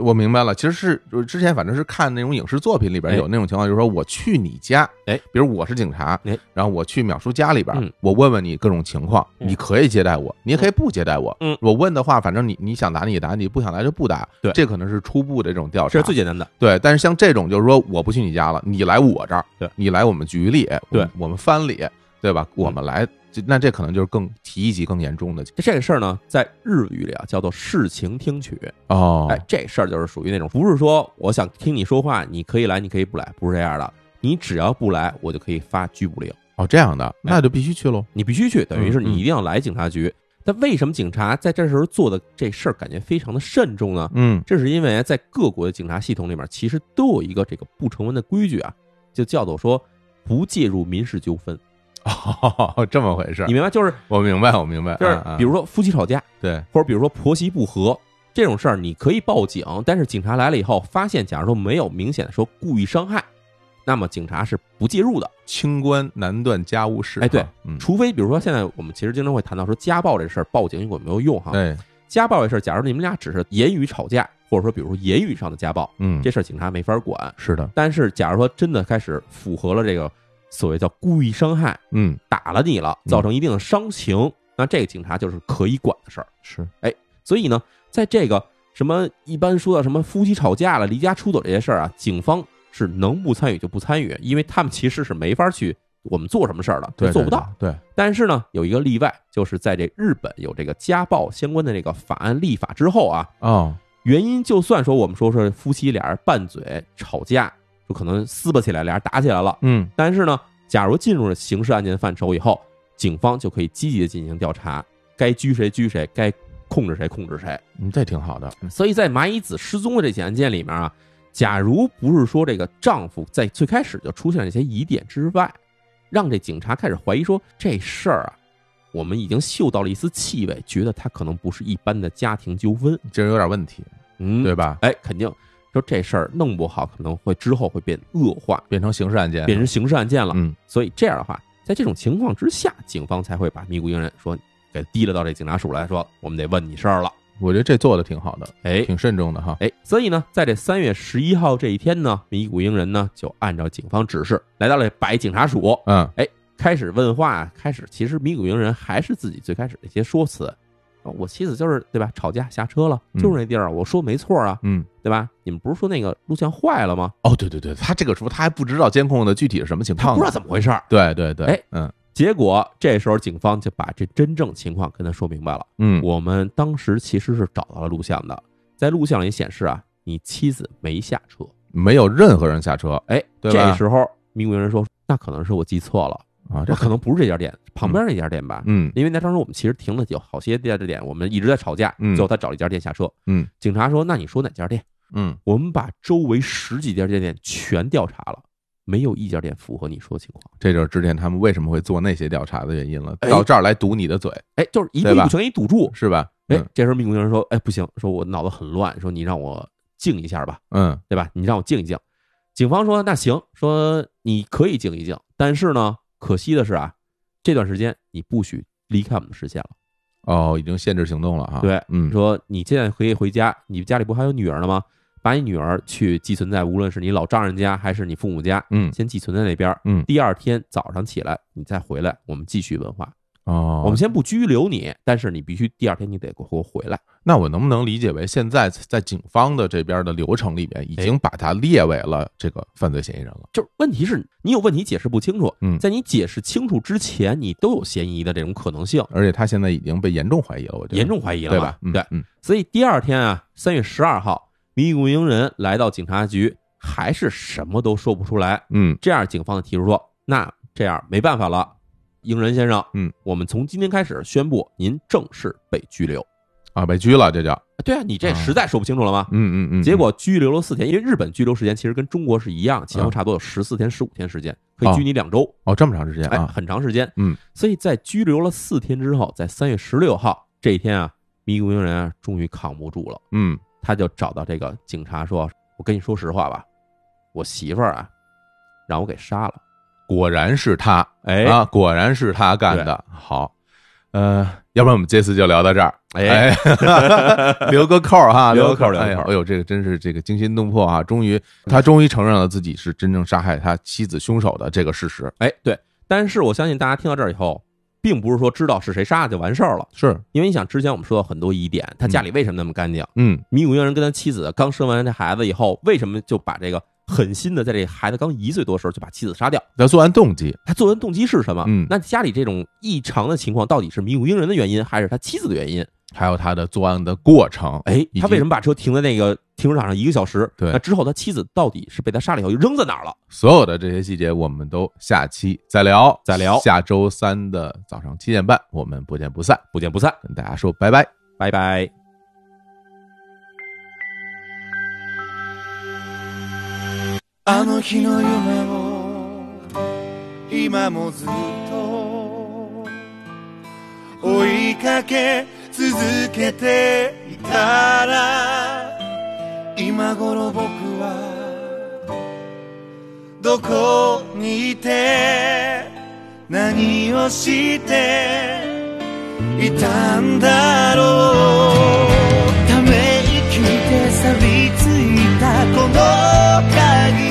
哦，我明白了，其实是就是之前反正是看那种影视作品里边哎有那种情况，就是说我去你家，哎，比如我是警察，哎，然后我去淼叔家里边嗯，我问问你各种情况，嗯你可以接待我，你也可以不接待我，嗯我问的话，反正你你想打你打，你不想来就不打，对这可能是初步的这种调查，这是最简单的。对，但是像这种就是说我不去你家了，你来我这儿，对你来我们局里，对我们我们番里，对吧？我们来，这那这可能就是更提一级更严重的这个事儿呢，在日语里啊叫做事情听取。哦，哎，这事儿就是属于那种，不是说我想听你说话，你可以来，你可以不来，不是这样的。你只要不来，我就可以发拘捕令，哦这样的，那就必须去喽。你必须去，等于是嗯你一定要来警察局。但为什么警察在这时候做的这事儿感觉非常的慎重呢？嗯这是因为在各国的警察系统里面，其实都有一个这个不成文的规矩啊，就叫做说不介入民事纠纷。哦，这么回事儿你，明白？就是我明白，我明白，就是比如说夫妻吵架，对，或者比如说婆媳不和这种事儿，你可以报警，但是警察来了以后，发现假如说没有明显的说故意伤害，那么警察是不介入的。清官难断家务事，哎对，嗯，除非比如说现在我们其实经常会谈到说家暴这事儿，报警有没有用哈？对，家暴这事儿，假如你们俩只是言语吵架，或者说比如说言语上的家暴，嗯，这事儿警察没法管。是的，但是假如说真的开始符合了这个所谓叫故意伤害，嗯，打了你了，嗯。造成一定的伤情，那这个警察就是可以管的事儿。是，所以呢，在这个什么一般说到什么夫妻吵架了、离家出走这些事儿啊，警方是能不参与就不参与，因为他们其实是没法去我们做什么事儿的，对，做不到。对，对，但是呢，有一个例外，就是在这日本有这个家暴相关的这个法案立法之后啊，哦，原因就算说我们说是夫妻俩人拌嘴吵架，就可能撕巴起来，俩人打起来了，嗯，但是呢，假如进入了刑事案件范畴以后，警方就可以积极的进行调查，该拘谁拘谁，该控制谁控制谁。嗯，这挺好的，所以在麻衣子失踪的这起案件里面啊，假如不是说这个丈夫在最开始就出现了一些疑点之外，让这警察开始怀疑说这事儿啊，我们已经嗅到了一丝气味，觉得他可能不是一般的家庭纠纷，这人有点问题，嗯，对吧？哎，肯定说这事儿弄不好，可能会之后会变恶化，变成刑事案件，变成刑事案件了。嗯，所以这样的话，在这种情况之下，警方才会把咪咕英人说给提了到这警察署来说，我们得问你事儿了。我觉得这做的挺好的，哎，挺慎重的哈。哎，所以呢，在这三月十一号这一天呢，米谷英人呢就按照警方指示来到了白警察署，嗯，哎开始问话。开始，其实米谷英人还是自己最开始的一些说辞。啊我妻子就是对吧？吵架下车了，嗯就是那地儿，我说没错啊，嗯，对吧？你们不是说那个录像坏了吗？哦，对对对，他这个时候他还不知道监控的具体是什么情况，他不知道怎么回事儿。对对对，哎，嗯结果这时候警方就把这真正情况跟他说明白了。嗯，我们当时其实是找到了录像的，在录像里显示啊，你妻子没下车。没有任何人下车哎，这时候迷谷营人说，那可能是我记错了，啊，这这可能不是这家店，旁边那家店吧。嗯因为那当时我们其实停了有好些家店，我们一直在吵架，嗯最后他找了一家店下车。嗯警察说：“那你说哪家店？”嗯，我们把周围十几家店全调查了，没有一家店符合你说的情况。这就是之前他们为什么会做那些调查的原因了，哎到这儿来堵你的嘴，哎，就是一步对吧一步全给你堵住。是吧？哎嗯，这时候迷谷营人说：“哎，不行，说我脑子很乱，说你让我静一下吧，嗯对吧？你让我静一静。”警方说：“那行，说你可以静一静，但是呢，可惜的是啊，这段时间你不许离开我们的视线了。哦，已经限制行动了哈。对嗯说你现在可以回家，你家里不还有女儿呢吗？把你女儿去寄存在无论是你老丈人家还是你父母家，嗯先寄存在那边。嗯第二天早上起来你再回来，我们继续问话。哦，我们先不拘留你，但是你必须第二天你得给我回来。那我能不能理解为现在在警方的这边的流程里边，已经把他列为了这个犯罪嫌疑人了？就是问题是你有问题解释不清楚，嗯在你解释清楚之前，你都有嫌疑的这种可能性，而且他现在已经被严重怀疑了，我觉得严重怀疑了对吧？嗯对，嗯所以第二天啊，三月十二号，迷谷营人来到警察局，还是什么都说不出来。嗯这样，警方提出说：“那这样没办法了，营人先生，嗯，我们从今天开始宣布您正式被拘留。啊，被拘了，这叫对啊，你这实在说不清楚了吗？嗯嗯嗯。结果拘留了四天，因为日本拘留时间其实跟中国是一样，前后差不多有十四天、十五天时间，可以拘你两周。哦，这么长时间哎，啊！很长时间。嗯，所以在拘留了四天之后，在三月十六号这一天啊，迷宫英人啊终于扛不住了，嗯他就找到这个警察说：“我跟你说实话吧，我媳妇儿啊让我给杀了。果然是他，哎。啊，果然是他干的。好，呃，要不然我们这次就聊到这儿，哎。留个扣儿哈，留个。扣儿留个扣儿。哎呦哎呦，这个真是这个惊心动魄啊！终于，他终于承认了自己是真正杀害他妻子凶手的这个事实。哎，对，但是我相信大家听到这儿以后，并不是说知道是谁杀的就完事儿了，是，因为你想，之前我们说到很多疑点，他家里为什么那么干净？嗯。迷谷英人跟他妻子刚生完这孩子以后，为什么就把这个狠心的在这孩子刚一岁多的时候就把妻子杀掉？那作案动机，他作案动机是什么？嗯那家里这种异常的情况，到底是迷雾英人的原因，还是他妻子的原因？还有他的作案的过程。哎，他为什么把车停在那个停车场上一个小时？对那之后他妻子到底是被他杀了以后又扔在哪儿了？所有的这些细节，我们都下期再聊，再聊下周三的早上七点半，我们不见不散。不见不散，跟大家说拜拜。拜拜。あの日の夢を今もずっと追いかけ続けていたら今頃僕はどこにいて何をしていたんだろうため息で錆びついたこの鍵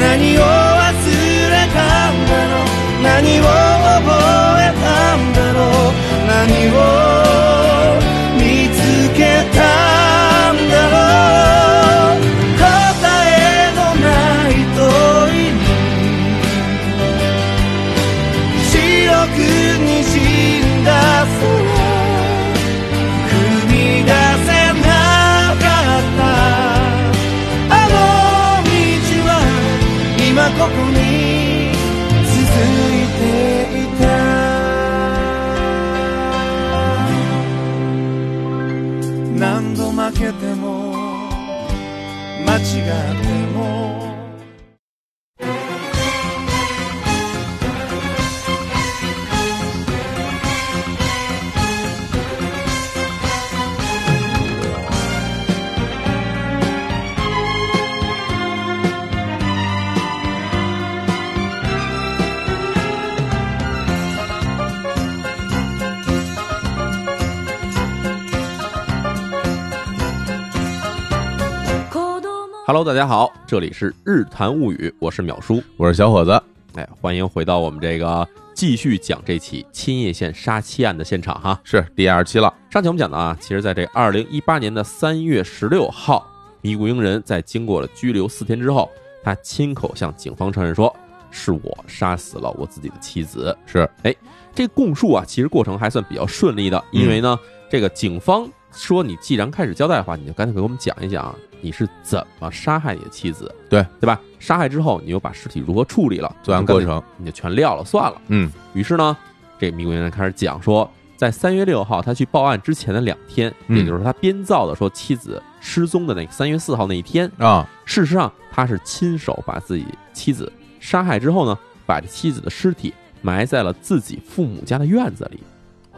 何を忘れたんだろう。何を覚えたんだろう。何を Hello，大家好，这里是日谈物语，我是淼叔。我是小伙子，哎，欢迎回到我们这个继续讲这起青叶县杀妻案的现场哈。是第二期了。上期我们讲的啊，其实在这二零一八年的三月十六号，米谷英人在经过了拘留四天之后，他亲口向警方承认说，是我杀死了我自己的妻子。是哎，这供述啊，其实过程还算比较顺利的，因为呢，这个警方说你既然开始交代的话，你就赶紧给我们讲一讲啊，你是怎么杀害你的妻子，对对吧？杀害之后，你又把尸体如何处理了，作案过程，你就全撂了算了。嗯于是呢，这迷谷人开始讲说，在三月六号他去报案之前的两天，嗯也就是他编造的说妻子失踪的那个三月四号那一天，啊，事实上他是亲手把自己妻子杀害之后呢，把这妻子的尸体埋在了自己父母家的院子里。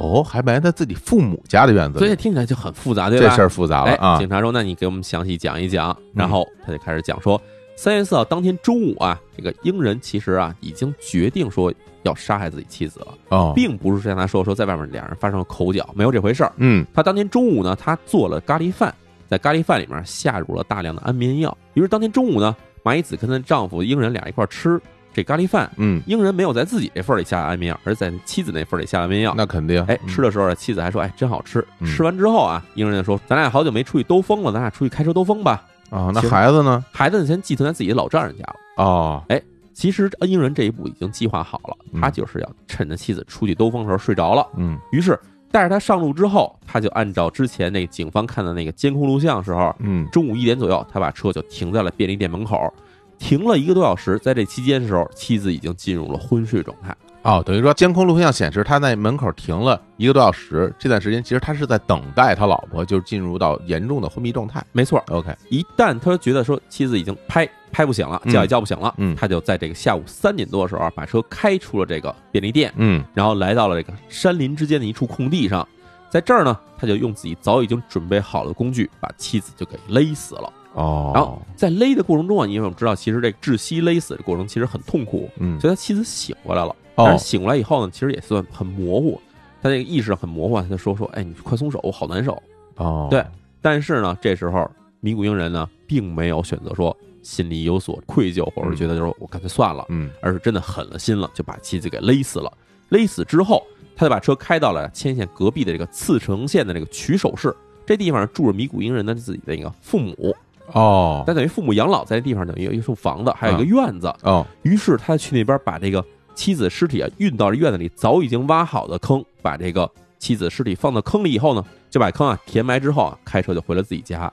哦，还埋在自己父母家的院子里，所以听起来就很复杂，对吧？这事儿复杂了。警察说：“那你给我们详细讲一讲。”然后他就开始讲说，三月四号当天中午啊，这个英人其实啊已经决定说要杀害自己妻子了，哦，并不是像他说说在外面两人发生了口角，没有这回事儿。嗯他当天中午呢，他做了咖喱饭，在咖喱饭里面下入了大量的安眠药。于是当天中午呢，麻衣子跟她丈夫英人俩一块儿吃，这咖喱饭，嗯，英人没有在自己这份儿里下安眠药，而在妻子那份儿里下安眠药。那肯定，哎，嗯吃的时候呢，妻子还说：“哎，真好吃。”嗯吃完之后啊，英人就说：“咱俩好久没出去兜风了，咱俩出去开车兜风吧。啊，那孩子呢？”孩子呢，先寄存在自己的老丈人家了。哦，哎其实英人这一步已经计划好了，嗯他就是要趁着妻子出去兜风的时候睡着了。嗯于是带着他上路之后，他就按照之前那个警方看的那个监控录像的时候，嗯，中午一点左右，他把车就停在了便利店门口，停了一个多小时。在这期间的时候，妻子已经进入了昏睡状态。哦，等于说监控录像显示他在门口停了一个多小时，这段时间其实他是在等待他老婆就是进入到严重的昏迷状态。没错，OK，一旦他觉得说妻子已经拍拍不醒了，嗯叫也叫不醒了，嗯他就在这个下午三点多的时候啊把车开出了这个便利店，嗯然后来到了这个山林之间的一处空地上，在这儿呢，他就用自己早已经准备好的工具把妻子就给勒死了。哦，然后在勒的过程中啊，因为我们知道，其实这窒息勒死的过程其实很痛苦，嗯所以他妻子醒过来了。哦但是醒过来以后呢，其实也算很模糊，他这个意识很模糊啊，他就说说，哎，你快松手，我好难受。哦，对但是呢，这时候米谷英人呢，并没有选择说心里有所愧疚，或者觉得就是我干脆算了，嗯而是真的狠了心了，就把妻子给勒死了。勒死之后，他就把车开到了千县隔壁的这个茨城县的这个取手市，这地方住着米谷英人的自己的一个父母，哦但等于父母养老在那地方等于有一处房子，还有一个院子。哦于是他去那边把这个妻子尸体啊运到了院子里早已经挖好的坑，把这个妻子尸体放到坑里以后呢，就把坑啊填埋之后啊，开车就回了自己家。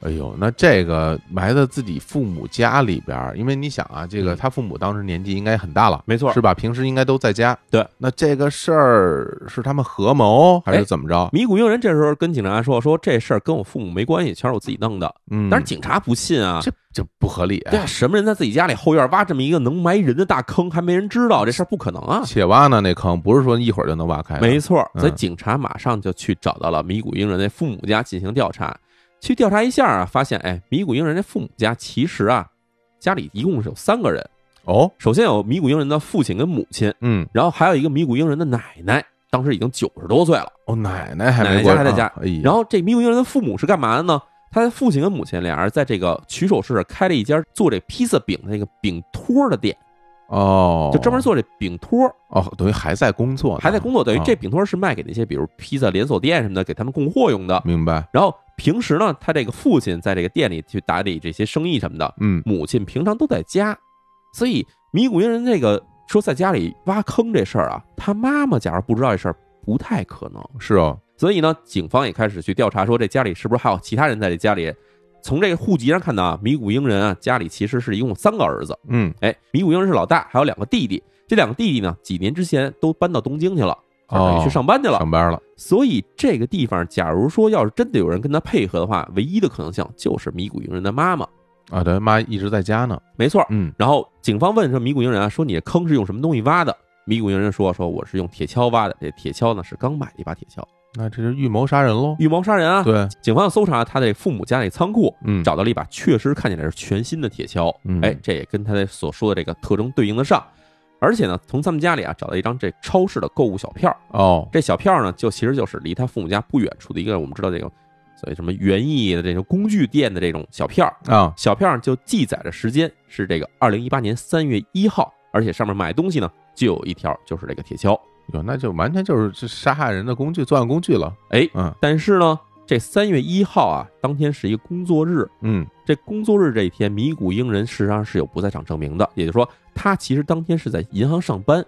哎呦，那这个埋在自己父母家里边儿，因为你想啊，这个嗯他父母当时年纪应该很大了，没错是吧？平时应该都在家。对，那这个事儿是他们合谋还哎是怎么着？米谷英人这时候跟警察说：“说这事儿跟我父母没关系，全是我自己弄的。”嗯，但是警察不信啊，这这不合理。对啊，什么人在自己家里后院挖这么一个能埋人的大坑，还没人知道，这事儿不可能啊！且挖呢，那坑不是说一会儿就能挖开。没错，嗯所以警察马上就去找到了米谷英人的父母家进行调查。去调查一下啊，发现哎，米谷英人的父母家其实啊，家里一共是有三个人。哦，首先有米谷英人的父亲跟母亲，嗯，然后还有一个米谷英人的奶奶，当时已经九十多岁了。哦，奶奶还奶奶没过家还在家然后这米谷英人的父母是干嘛的呢？他的父亲跟母亲俩人在这个曲首市开了一家做这披萨饼的那个饼托的店，哦，就专门做这饼托。哦，等于还在工作，还在工作，等于啊这饼托是卖给那些比如披萨连锁店什么的，给他们供货用的。明白？然后平时呢，他这个父亲在这个店里去打理这些生意什么的，嗯，母亲平常都在家，所以米谷英人这个说在家里挖坑这事儿啊，他妈妈假如不知道这事儿，不太可能。是哦，所以呢，警方也开始去调查，说这家里是不是还有其他人在这家里。从这个户籍上看到啊，米谷英人啊家里其实是一共三个儿子，嗯，哎，米谷英人是老大，还有两个弟弟。这两个弟弟呢，几年之前都搬到东京去了，哦等于去上班去了。上班了，所以这个地方，假如说要是真的有人跟他配合的话，唯一的可能性就是米谷英人的妈妈。啊，对妈一直在家呢，没错。嗯，然后警方问说米谷英人啊，说你这坑是用什么东西挖的？米谷英人说说我是用铁锹挖的，这铁锹呢是刚买的一把铁锹，那这是预谋杀人喽？预谋杀人啊！对，警方搜查他的父母家里仓库，嗯，找到了一把确实看起来是全新的铁锹，嗯哎，这也跟他的所说的这个特征对应得上。而且呢，从他们家里啊找到一张这超市的购物小票，哦，这小票呢，就其实就是离他父母家不远处的一个我们知道这个所谓什么园艺的这种工具店的这种小票，啊，小票上就记载着时间是这个二零一八年三月一号，而且上面买东西呢就有一条就是这个铁锹，哟，那就完全就是这杀害人的工具，作案工具了，哎，嗯。但是呢，这三月一号啊，当天是一个工作日，嗯，这工作日这一天，米谷英人实际上是有不在场证明的，也就是说，他其实当天是在银行上班。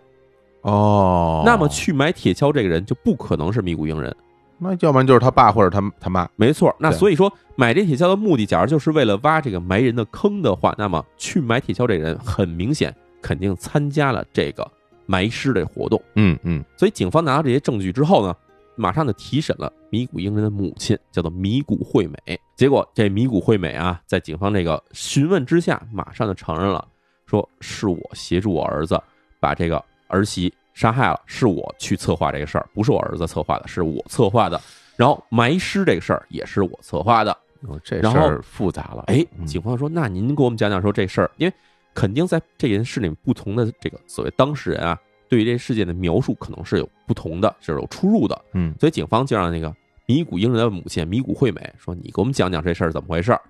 哦，那么去买铁锹这个人就不可能是米谷英人，那要不然就是他爸或者他他妈，没错。那所以说，买这铁锹的目的，假如就是为了挖这个埋人的坑的话，那么去买铁锹这个人很明显肯定参加了这个埋尸的活动。嗯嗯，所以警方拿到这些证据之后呢，马上就提审了米谷英人的母亲，叫做米谷惠美。结果这米谷惠美啊，在警方这个询问之下，马上就承认了，说是我协助我儿子把这个儿媳杀害了，是我去策划这个事儿，不是我儿子策划的，是我策划的。然后埋尸这个事儿也是我策划的。哟这事儿复杂了，哎，嗯警方说，那您给我们讲讲说这事儿，因为肯定在这件事里面，不同的这个所谓当事人啊，对于这事件的描述可能是有不同的，是有出入的。嗯所以警方就让那个米谷英人的母亲米谷惠美说：“你给我们讲讲这事儿怎么回事儿。”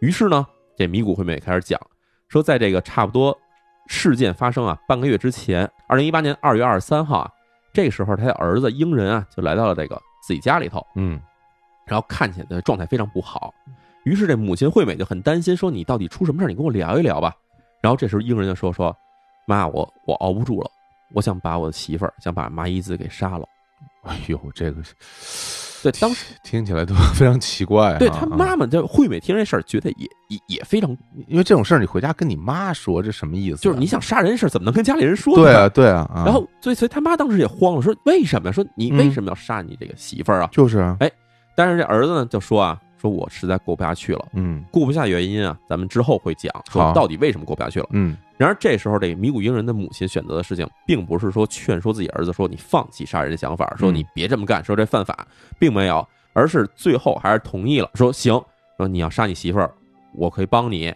于是呢，这米谷惠美开始讲，说在这个差不多事件发生啊半个月之前，二零一八年二月二十三号啊，这个时候他的儿子英人啊就来到了这个自己家里头，嗯然后看起来的状态非常不好。于是这母亲惠美就很担心，说：“你到底出什么事儿？你跟我聊一聊吧。”然后这时候英人就说：“说妈，我我熬不住了，我想把我的媳妇儿，想把麻衣子给杀了。哎呦，这个”对，当时听起来都 非常奇怪啊。对他啊妈妈这惠美听这事儿，觉得也也也非常，因为这种事儿你回家跟你妈说，这什么意思啊？就是你想杀人的事儿，怎么能跟家里人说呢？对啊，对啊，啊然后，所以所以他妈当时也慌了，说为什么呀？说你嗯为什么要杀你这个媳妇儿啊？就是啊，哎但是这儿子呢就说啊，说我实在过不下去了，嗯过不下原因啊，咱们之后会讲，说到底为什么过不下去了。嗯然而这时候，这个米谷英人的母亲选择的事情，并不是说劝说自己儿子说你放弃杀人的想法，说你别这么干，说这犯法，并没有，而是最后还是同意了，说行，说你要杀你媳妇儿，我可以帮你。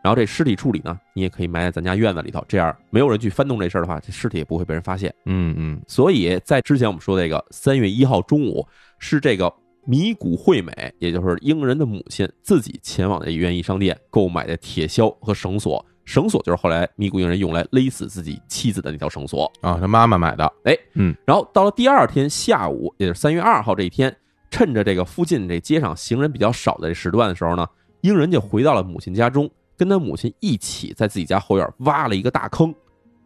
然后这尸体处理呢，你也可以埋在咱家院子里头，这样没有人去翻动这事儿的话，这尸体也不会被人发现。嗯嗯所以在之前我们说这个三月一号中午，是这个米谷惠美，也就是英人的母亲自己前往的园艺商店购买的铁锹和绳索，绳索就是后来米谷英人用来勒死自己妻子的那条绳索。啊，他妈妈买的，哎，嗯然后到了第二天下午，也就是三月二号这一天，趁着这个附近这街上行人比较少的这时段的时候呢，英人就回到了母亲家中，跟他母亲一起在自己家后院挖了一个大坑。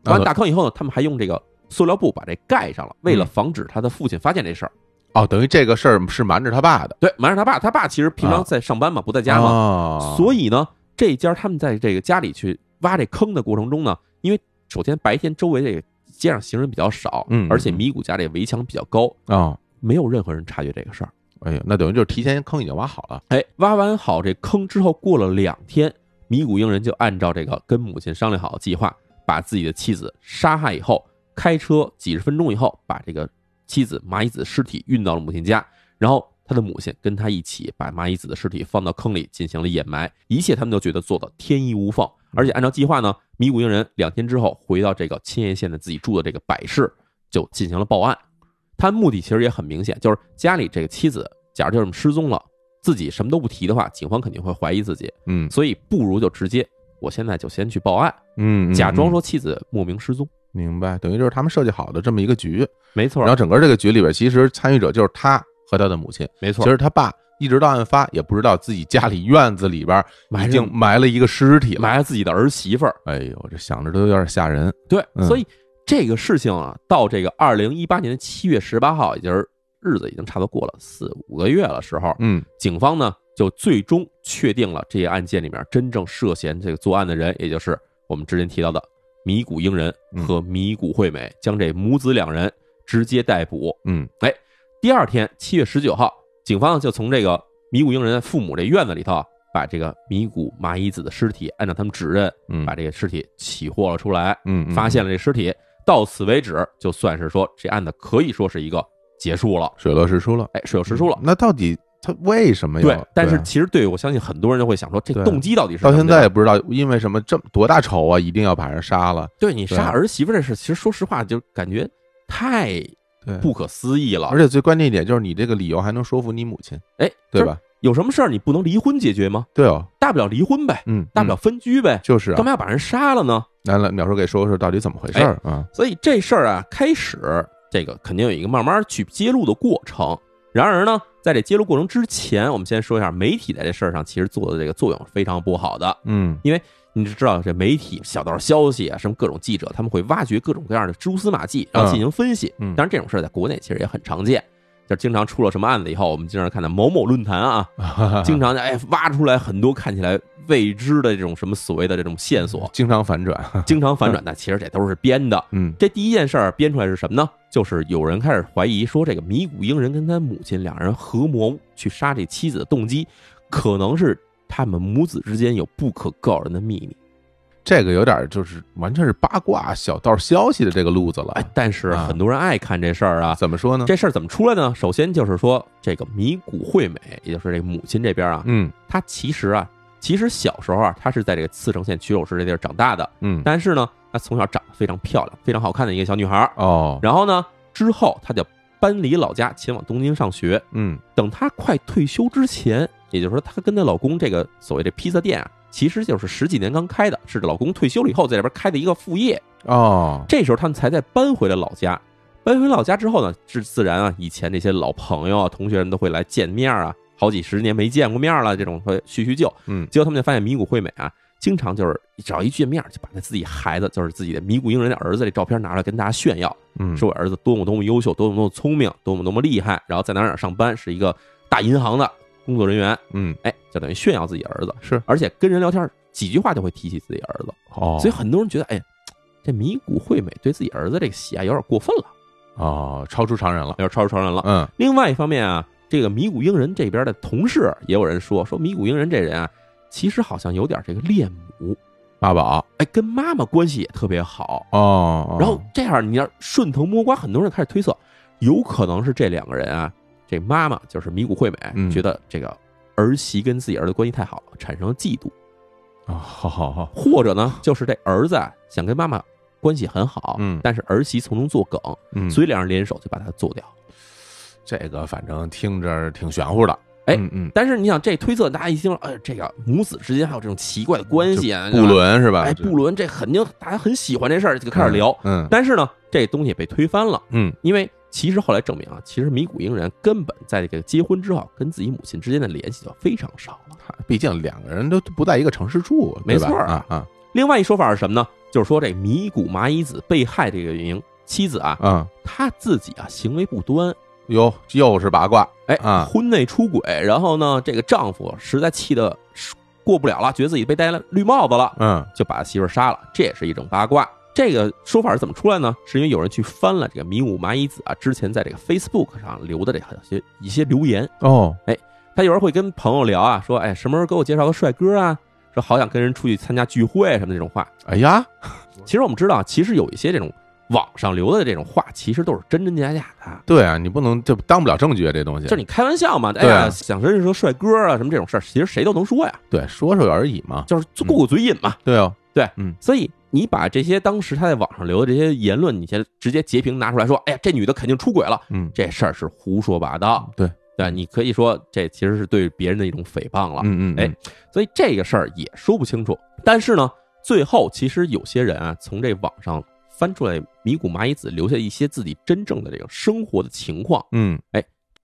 挖完大坑以后呢，他们还用这个塑料布把这盖上了，为了防止他的父亲发现这事儿。哦，等于这个事儿是瞒着他爸的，对，瞒着他爸，他爸其实平常在上班嘛，不在家嘛，嘛所以呢，这家他们在这个家里去挖这坑的过程中呢，因为首先白天周围这个街上行人比较少，嗯嗯而且米谷家这围墙比较高，啊，没有任何人察觉这个事儿。哎呀，那等于就是提前坑已经挖好了，哎，挖完好这坑之后，过了两天，米谷英人就按照这个跟母亲商量好的计划，把自己的妻子杀害以后，开车几十分钟以后，把这个妻子麻衣子的尸体运到了母亲家，然后他的母亲跟他一起把麻衣子的尸体放到坑里进行了掩埋，一切他们都觉得做的天衣无缝，而且按照计划呢，米谷英人两天之后回到这个千叶县的自己住的这个百市，就进行了报案。他目的其实也很明显，就是家里这个妻子，假如就这么失踪了，自己什么都不提的话，警方肯定会怀疑自己，嗯所以不如就直接，我现在就先去报案，嗯假装说妻子莫名失踪。明白，等于就是他们设计好的这么一个局，没错然后整个这个局里边，其实参与者就是他和他的母亲，没错其，实他爸一直到案发也不知道自己家里院子里边已经埋了一个尸体了，埋了自己的儿媳妇儿。哎呦，这想着都有点吓人，对，嗯所以这个事情啊，到这个二零一八年的七月十八号，也就是日子已经差不多过了四五个月了时候，嗯警方呢就最终确定了这些案件里面真正涉嫌这个作案的人，也就是我们之前提到的米谷英人和米谷惠美，将这母子两人直接逮捕。嗯哎第二天，七月十九号，警方就从这个米谷英人父母这院子里头啊，把这个米谷麻衣子的尸体，按照他们指认，嗯，把这个尸体起获了出来，嗯嗯发现了这尸体。到此为止，就算是说这案子可以说是一个结束了，水落石出了，哎，水落石出了。那到底他为什么要？对，但是啊其实对我相信很多人就会想说，这对动机到底是到现在也不知道因为什么这么多大仇啊，一定要把人杀了。对你杀儿媳妇这事，其实说实话，就感觉太，不可思议了。而且最关键一点就是你这个理由还能说服你母亲，哎，对？吧？有什么事儿你不能离婚解决吗？对哦，大不了离婚呗，嗯，大不了嗯分居呗，就是啊干。嘛要把人杀了呢？来了，淼叔给说说到底怎么回事儿啊？所以这事儿啊，开始这个肯定有一个慢慢去揭露的过程。然而呢，在这揭露过程之前，我们先说一下媒体在这事儿上其实做的这个作用是非常不好的。嗯因为你就知道这媒体小道消息啊，什么各种记者，他们会挖掘各种各样的蛛丝马迹，然后进行分析。嗯当然这种事儿在国内其实也很常见，就经常出了什么案子以后，我们经常看到某某论坛啊，经常哎挖出来很多看起来未知的这种什么所谓的这种线索，经常反转，经常反转，但其实这都是编的。嗯这第一件事儿编出来是什么呢？就是有人开始怀疑说，这个米谷英人跟他母亲两人合谋去杀这妻子的动机，可能是他们母子之间有不可告人的秘密。这个有点就是完全是八卦小道消息的这个路子了哎。，但是啊很多人爱看这事儿啊。怎么说呢？这事儿怎么出来的呢？首先就是说，这个米谷惠美，也就是这个母亲这边啊，嗯她其实啊，其实小时候啊，她是在这个茨城县曲手市这地儿长大的，嗯但是呢，她从小长得非常漂亮，非常好看的一个小女孩儿。哦然后呢，之后她就搬离老家，前往东京上学。嗯等她快退休之前，也就是说，她跟她老公这个所谓的披萨店啊其实就是十几年刚开的，是老公退休了以后在这边开的一个副业。哦，这时候他们才再搬回了老家。搬回老家之后呢，是自然啊，以前那些老朋友啊、同学们都会来见面啊，好几十年没见过面了，这种会叙叙旧。嗯结果他们就发现米谷惠美啊，经常就是只要一见面就把那自己孩子，就是自己的米谷英人的儿子这照片拿出来跟大家炫耀，嗯，说我儿子多么多么优秀，多么多么聪明，多么多么厉害，然后在哪哪上班，是一个大银行的工作人员，嗯。哎，就等于炫耀自己儿子，是。而且跟人聊天几句话就会提起自己儿子，哦，所以很多人觉得，哎，这米谷惠美对自己儿子这个喜爱有点过分了，哦，超出常人了。有点超出常人了。嗯。另外一方面啊，这个米谷英人这边的同事也有人说，说米谷英人这人啊，其实好像有点这个恋母，妈宝。哎，跟妈妈关系也特别好。哦，然后这样，你要顺藤摸瓜，很多人开始推测，有可能是这两个人啊，这妈妈就是米谷惠美，嗯觉得这个儿媳跟自己儿子关系太好了，产生了嫉妒，啊，好好好，或者呢，就是这儿子啊想跟妈妈关系很好，嗯但是儿媳从中作梗，嗯，所以两人联手就把他做掉。这个反正听着挺玄乎的。哎嗯嗯，但是你想，这推测大家一听，哎，这个母子之间还有这种奇怪的关系啊，不对吧，伦是吧？哎，不伦，这肯定大家很喜欢这事儿，就开始聊。嗯但是呢，这东西被推翻了，嗯因为其实后来证明啊，其实米谷英人根本在这个结婚之后跟自己母亲之间的联系就非常少了。嗯，毕竟两个人都不在一个城市住，没错儿。啊啊。另外一说法是什么呢？就是说这米谷麻衣子被害这个名妻子啊，嗯，她自己啊行为不端，哟，又是八卦。哎啊。婚内出轨，然后呢，这个丈夫实在气得过不了了，觉得自己被戴了绿帽子了，嗯。就把媳妇杀了，这也是一种八卦。这个说法是怎么出来呢？是因为有人去翻了这个迷雾麻衣子啊之前在这个 Facebook 上留的这些一些留言，哦哎他有时候会跟朋友聊啊，说哎什么时候给我介绍个帅哥啊，说好想跟人出去参加聚会什么的这种话。哎呀，其实我们知道啊，其实有一些这种网上留的这种话，其实都是真真假假的。对啊，你不能这当不了证据啊，这东西就是你开玩笑嘛，哎呀，想认识个帅哥啊，什么这种事儿，其实谁都能说呀，对说说而已嘛。就是过过嘴瘾嘛。对哦，对，嗯所以你把这些当时他在网上留的这些言论，你先直接截屏拿出来说，哎呀，这女的肯定出轨了，嗯这事儿是胡说八道。对对，你可以说这其实是对别人的一种诽谤了。嗯嗯，哎，所以这个事儿也说不清楚。但是呢，最后其实有些人啊，从这网上翻出来米谷麻衣子留下一些自己真正的这个生活的情况，嗯，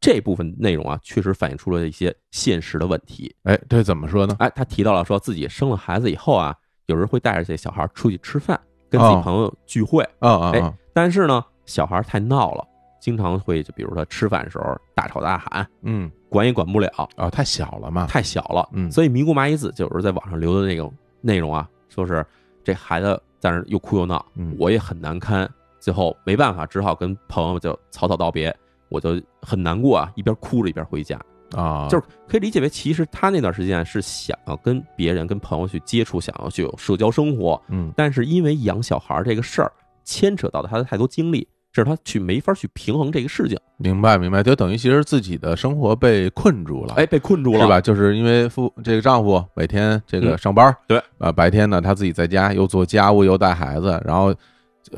这部分内容啊，确实反映出了一些现实的问题。哎，这怎么说呢？哎，他提到了说自己生了孩子以后啊，有人会带着这小孩出去吃饭，跟自己哦朋友聚会，哎啊啊哎，但是呢，小孩太闹了，经常会就比如说吃饭的时候大吵大喊，嗯管也管不了，啊，太小了嘛。太小了。嗯所以迷姑麻衣子就有时候在网上留的那种内容啊，说是这孩子在那又哭又闹，嗯我也很难堪，最后没办法，只好跟朋友就草草道别，我就很难过啊，一边哭着一边回家。啊，就是可以理解为，其实他那段时间是想要跟别人、跟朋友去接触，想要去有社交生活，嗯。但是因为养小孩这个事儿牵扯到他的太多精力，这是他去没法去平衡这个事情，明白明白，就等于其实自己的生活被困住了，哎，被困住了，是吧？？就是因为夫这个丈夫每天这个嗯。上班，对。啊，白天呢他自己在家又做家务又带孩子，然后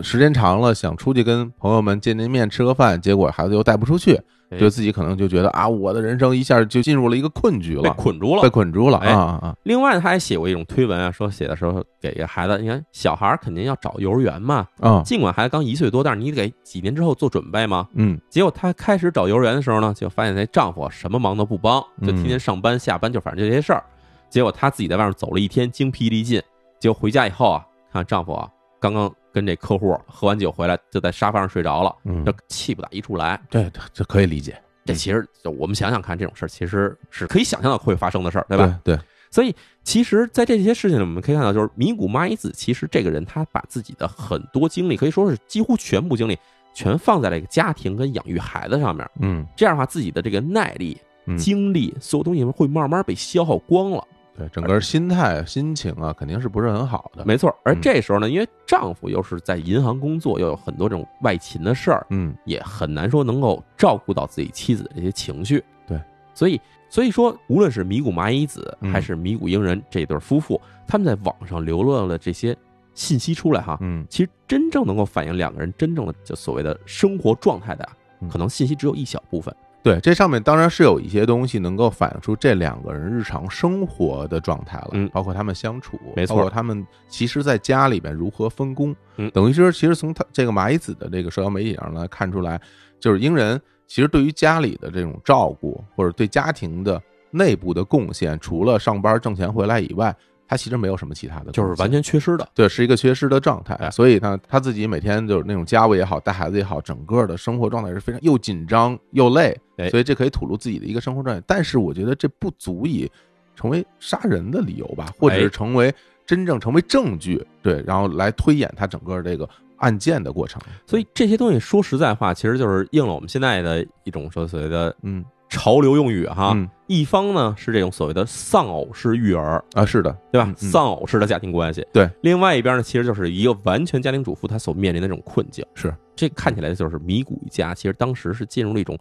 时间长了想出去跟朋友们见见面吃个饭，结果孩子又带不出去，哎对自己可能就觉得啊，我的人生一下就进入了一个困局了被，捆住了被。捆住了哎啊啊另外，他还写过一种推文啊，说写的时候给这孩子，你看小孩儿肯定要找幼儿园嘛，啊尽管孩子刚一岁多，但是你得给几年之后做准备嘛。嗯结果她开始找幼儿园的时候呢，就发现那丈夫什么忙都不帮，嗯就天天上班下班，就反正就这些事儿。结果她自己在外面走了一天，精疲力尽。结果回家以后啊，看丈夫啊，刚刚跟这客户喝完酒回来，就在沙发上睡着了，嗯这，气不打一处来。对这可以理解，这其实就我们想想看，这种事儿其实是可以想象到会发生的事儿，对对吧？？对，所以，其实，在这些事情里，我们可以看到，就是米谷麻衣子，其实这个人他把自己的很多精力，可以说是几乎全部精力，全放在了一个家庭跟养育孩子上面。嗯这样的话，自己的这个耐力、嗯，精力，所有东西会慢慢被消耗光了。对，整个心态心情啊，肯定是不是很好的，没错，而嗯。这时候呢，因为丈夫又是在银行工作，又有很多这种外勤的事儿，嗯。也很难说能够照顾到自己妻子的这些情绪。对，所以所以说，无论是米谷麻衣子嗯。还是米谷英人这对夫妇，他们在网上流落了这些信息出来哈，嗯。其实真正能够反映两个人真正的就所谓的生活状态的可能信息只有一小部分。对，这上面当然是有一些东西能够反映出这两个人日常生活的状态了，嗯包括他们相处，没错包括他们其实在家里边如何分工，嗯。等于说其实从他这个麻衣子的这个社交媒体上来看出来，就是英人其实对于家里的这种照顾，或者对家庭的内部的贡献，除了上班挣钱回来以外，他其实没有什么其他的，就是完全缺失的。对，是一个缺失的状态，哎所以呢，他自己每天就是那种家务也好，带孩子也好，整个的生活状态是非常又紧张又累，哎所以这可以吐露自己的一个生活状态。但是我觉得这不足以成为杀人的理由吧，或者哎是成为真正成为证据，对，然后来推演他整个这个案件的过程。所以这些东西说实在话，其实就是应了我们现在的一种说所谓的嗯潮流用语哈。嗯一方呢是这种所谓的丧偶式育儿，啊，是的，对吧？丧偶式的家庭关系。对，另外一边呢，其实就是一个完全家庭主妇她所面临的这种困境。是这看起来就是米谷一家，其实当时是进入了一种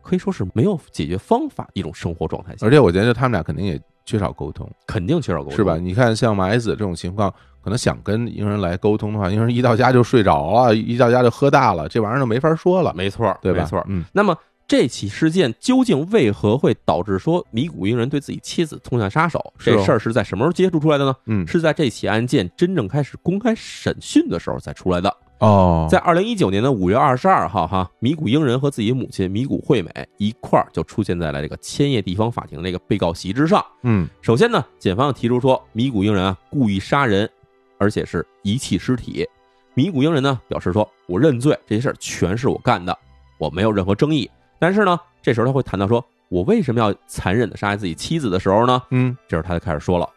可以说是没有解决方法的一种生活状态下，而且我觉得他们俩肯定也缺少沟通，肯定缺少沟通，是吧？？你看像马子这种情况，可能想跟英人来沟通的话，英人一到家就睡着了，一到家就喝大了，这玩意儿就没法说了，没错，对吧？没错。嗯那么这起事件究竟为何会导致说米谷英人对自己妻子痛下杀手？这事儿是在什么时候接触出来的呢？嗯，是在这起案件真正开始公开审讯的时候才出来的。哦，在二零一九年的五月二十二号，哈，米谷英人和自己母亲米谷惠美一块儿就出现在了这个千叶地方法庭这个被告席之上。嗯首先呢，检方提出说米谷英人啊故意杀人，而且是遗弃尸体。米谷英人呢表示说，我认罪，这些事儿全是我干的，我没有任何争议。但是呢，这时候他会谈到说，我为什么要残忍的杀害自己妻子的时候呢？嗯这时候他就开始说了，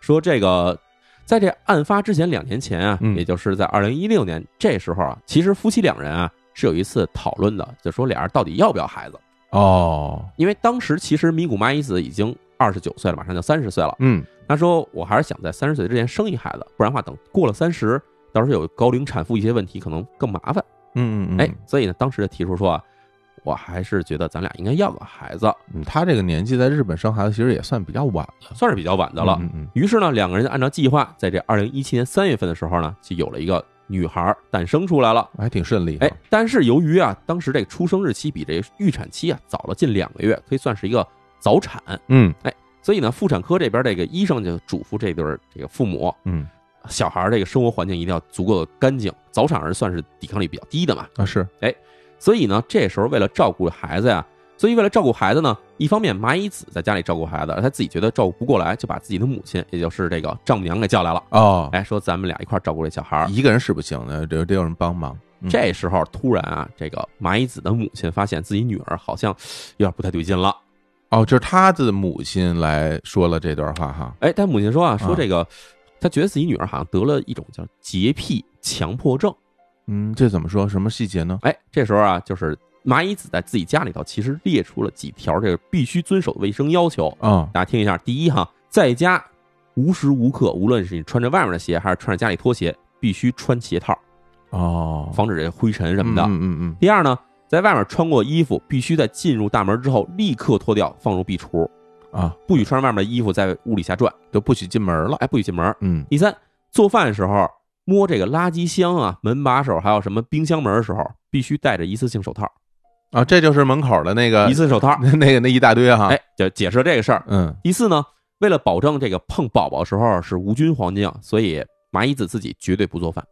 说这个在这案发之前两年前啊，嗯也就是在二零一六年这时候啊，其实夫妻两人啊是有一次讨论的，就说俩人到底要不要孩子，哦，因为当时其实米古麻衣子已经二十九岁了，马上就三十岁了。嗯他说我还是想在三十岁之前生一孩子，不然的话等过了三十，到时候有高龄产妇一些问题可能更麻烦。嗯嗯，哎，所以呢，当时就提出说啊，我还是觉得咱俩应该要个孩子，嗯，他这个年纪在日本生孩子其实也算比较晚了算是比较晚的了。嗯嗯于是呢，两个人按照计划，在这二零一七年三月份的时候呢，就有了一个女孩诞生出来了。嗯，还挺顺利，哎，，但是由于啊，当时这个出生日期比这预产期啊早了近两个月，可以算是一个早产，嗯哎所以呢，妇产科这边这个医生就嘱咐这对儿这个父母，嗯小孩儿这个生活环境一定要足够的干净，早产儿算是抵抗力比较低的嘛。啊是，所以呢，这时候为了照顾孩子呀，所以为了照顾孩子呢，一方面麻衣子在家里照顾孩子，而他自己觉得照顾不过来，就把自己的母亲，也就是这个丈母娘给叫来了。哦，哎，说咱们俩一块儿照顾这小孩儿。一个人是不行的，得得有人帮忙，嗯这时候突然啊，这个麻衣子的母亲发现自己女儿好像有点不太对劲了。哦，就是他的母亲来说了这段话哈，哎，他母亲说啊，说啊这个，他觉得自己女儿好像得了一种叫洁癖强迫症。嗯，这怎么说？什么细节呢？哎，这时候啊，就是蚂蚁子在自己家里头其实列出了几条这个必须遵守的卫生要求。啊大家听一下，第一哈，在家无时无刻，无论是你穿着外面的鞋还是穿着家里拖鞋，必须穿鞋套，哦，防止这灰尘什么的。嗯嗯嗯第二呢，在外面穿过衣服，必须在进入大门之后立刻脱掉，放入壁橱，嗯啊，不许穿着外面的衣服在屋里瞎转，就不许进门了，哎，不许进门。嗯第三，做饭的时候摸这个垃圾箱啊、门把手还有什么冰箱门的时候，必须戴着一次性手套。啊，这就是门口的那个一次性手套，那个那一大堆哈，哎，就解释了这个事儿。嗯第四呢，为了保证这个碰宝宝时候是无菌环境，所以麻衣子自己绝对不做饭。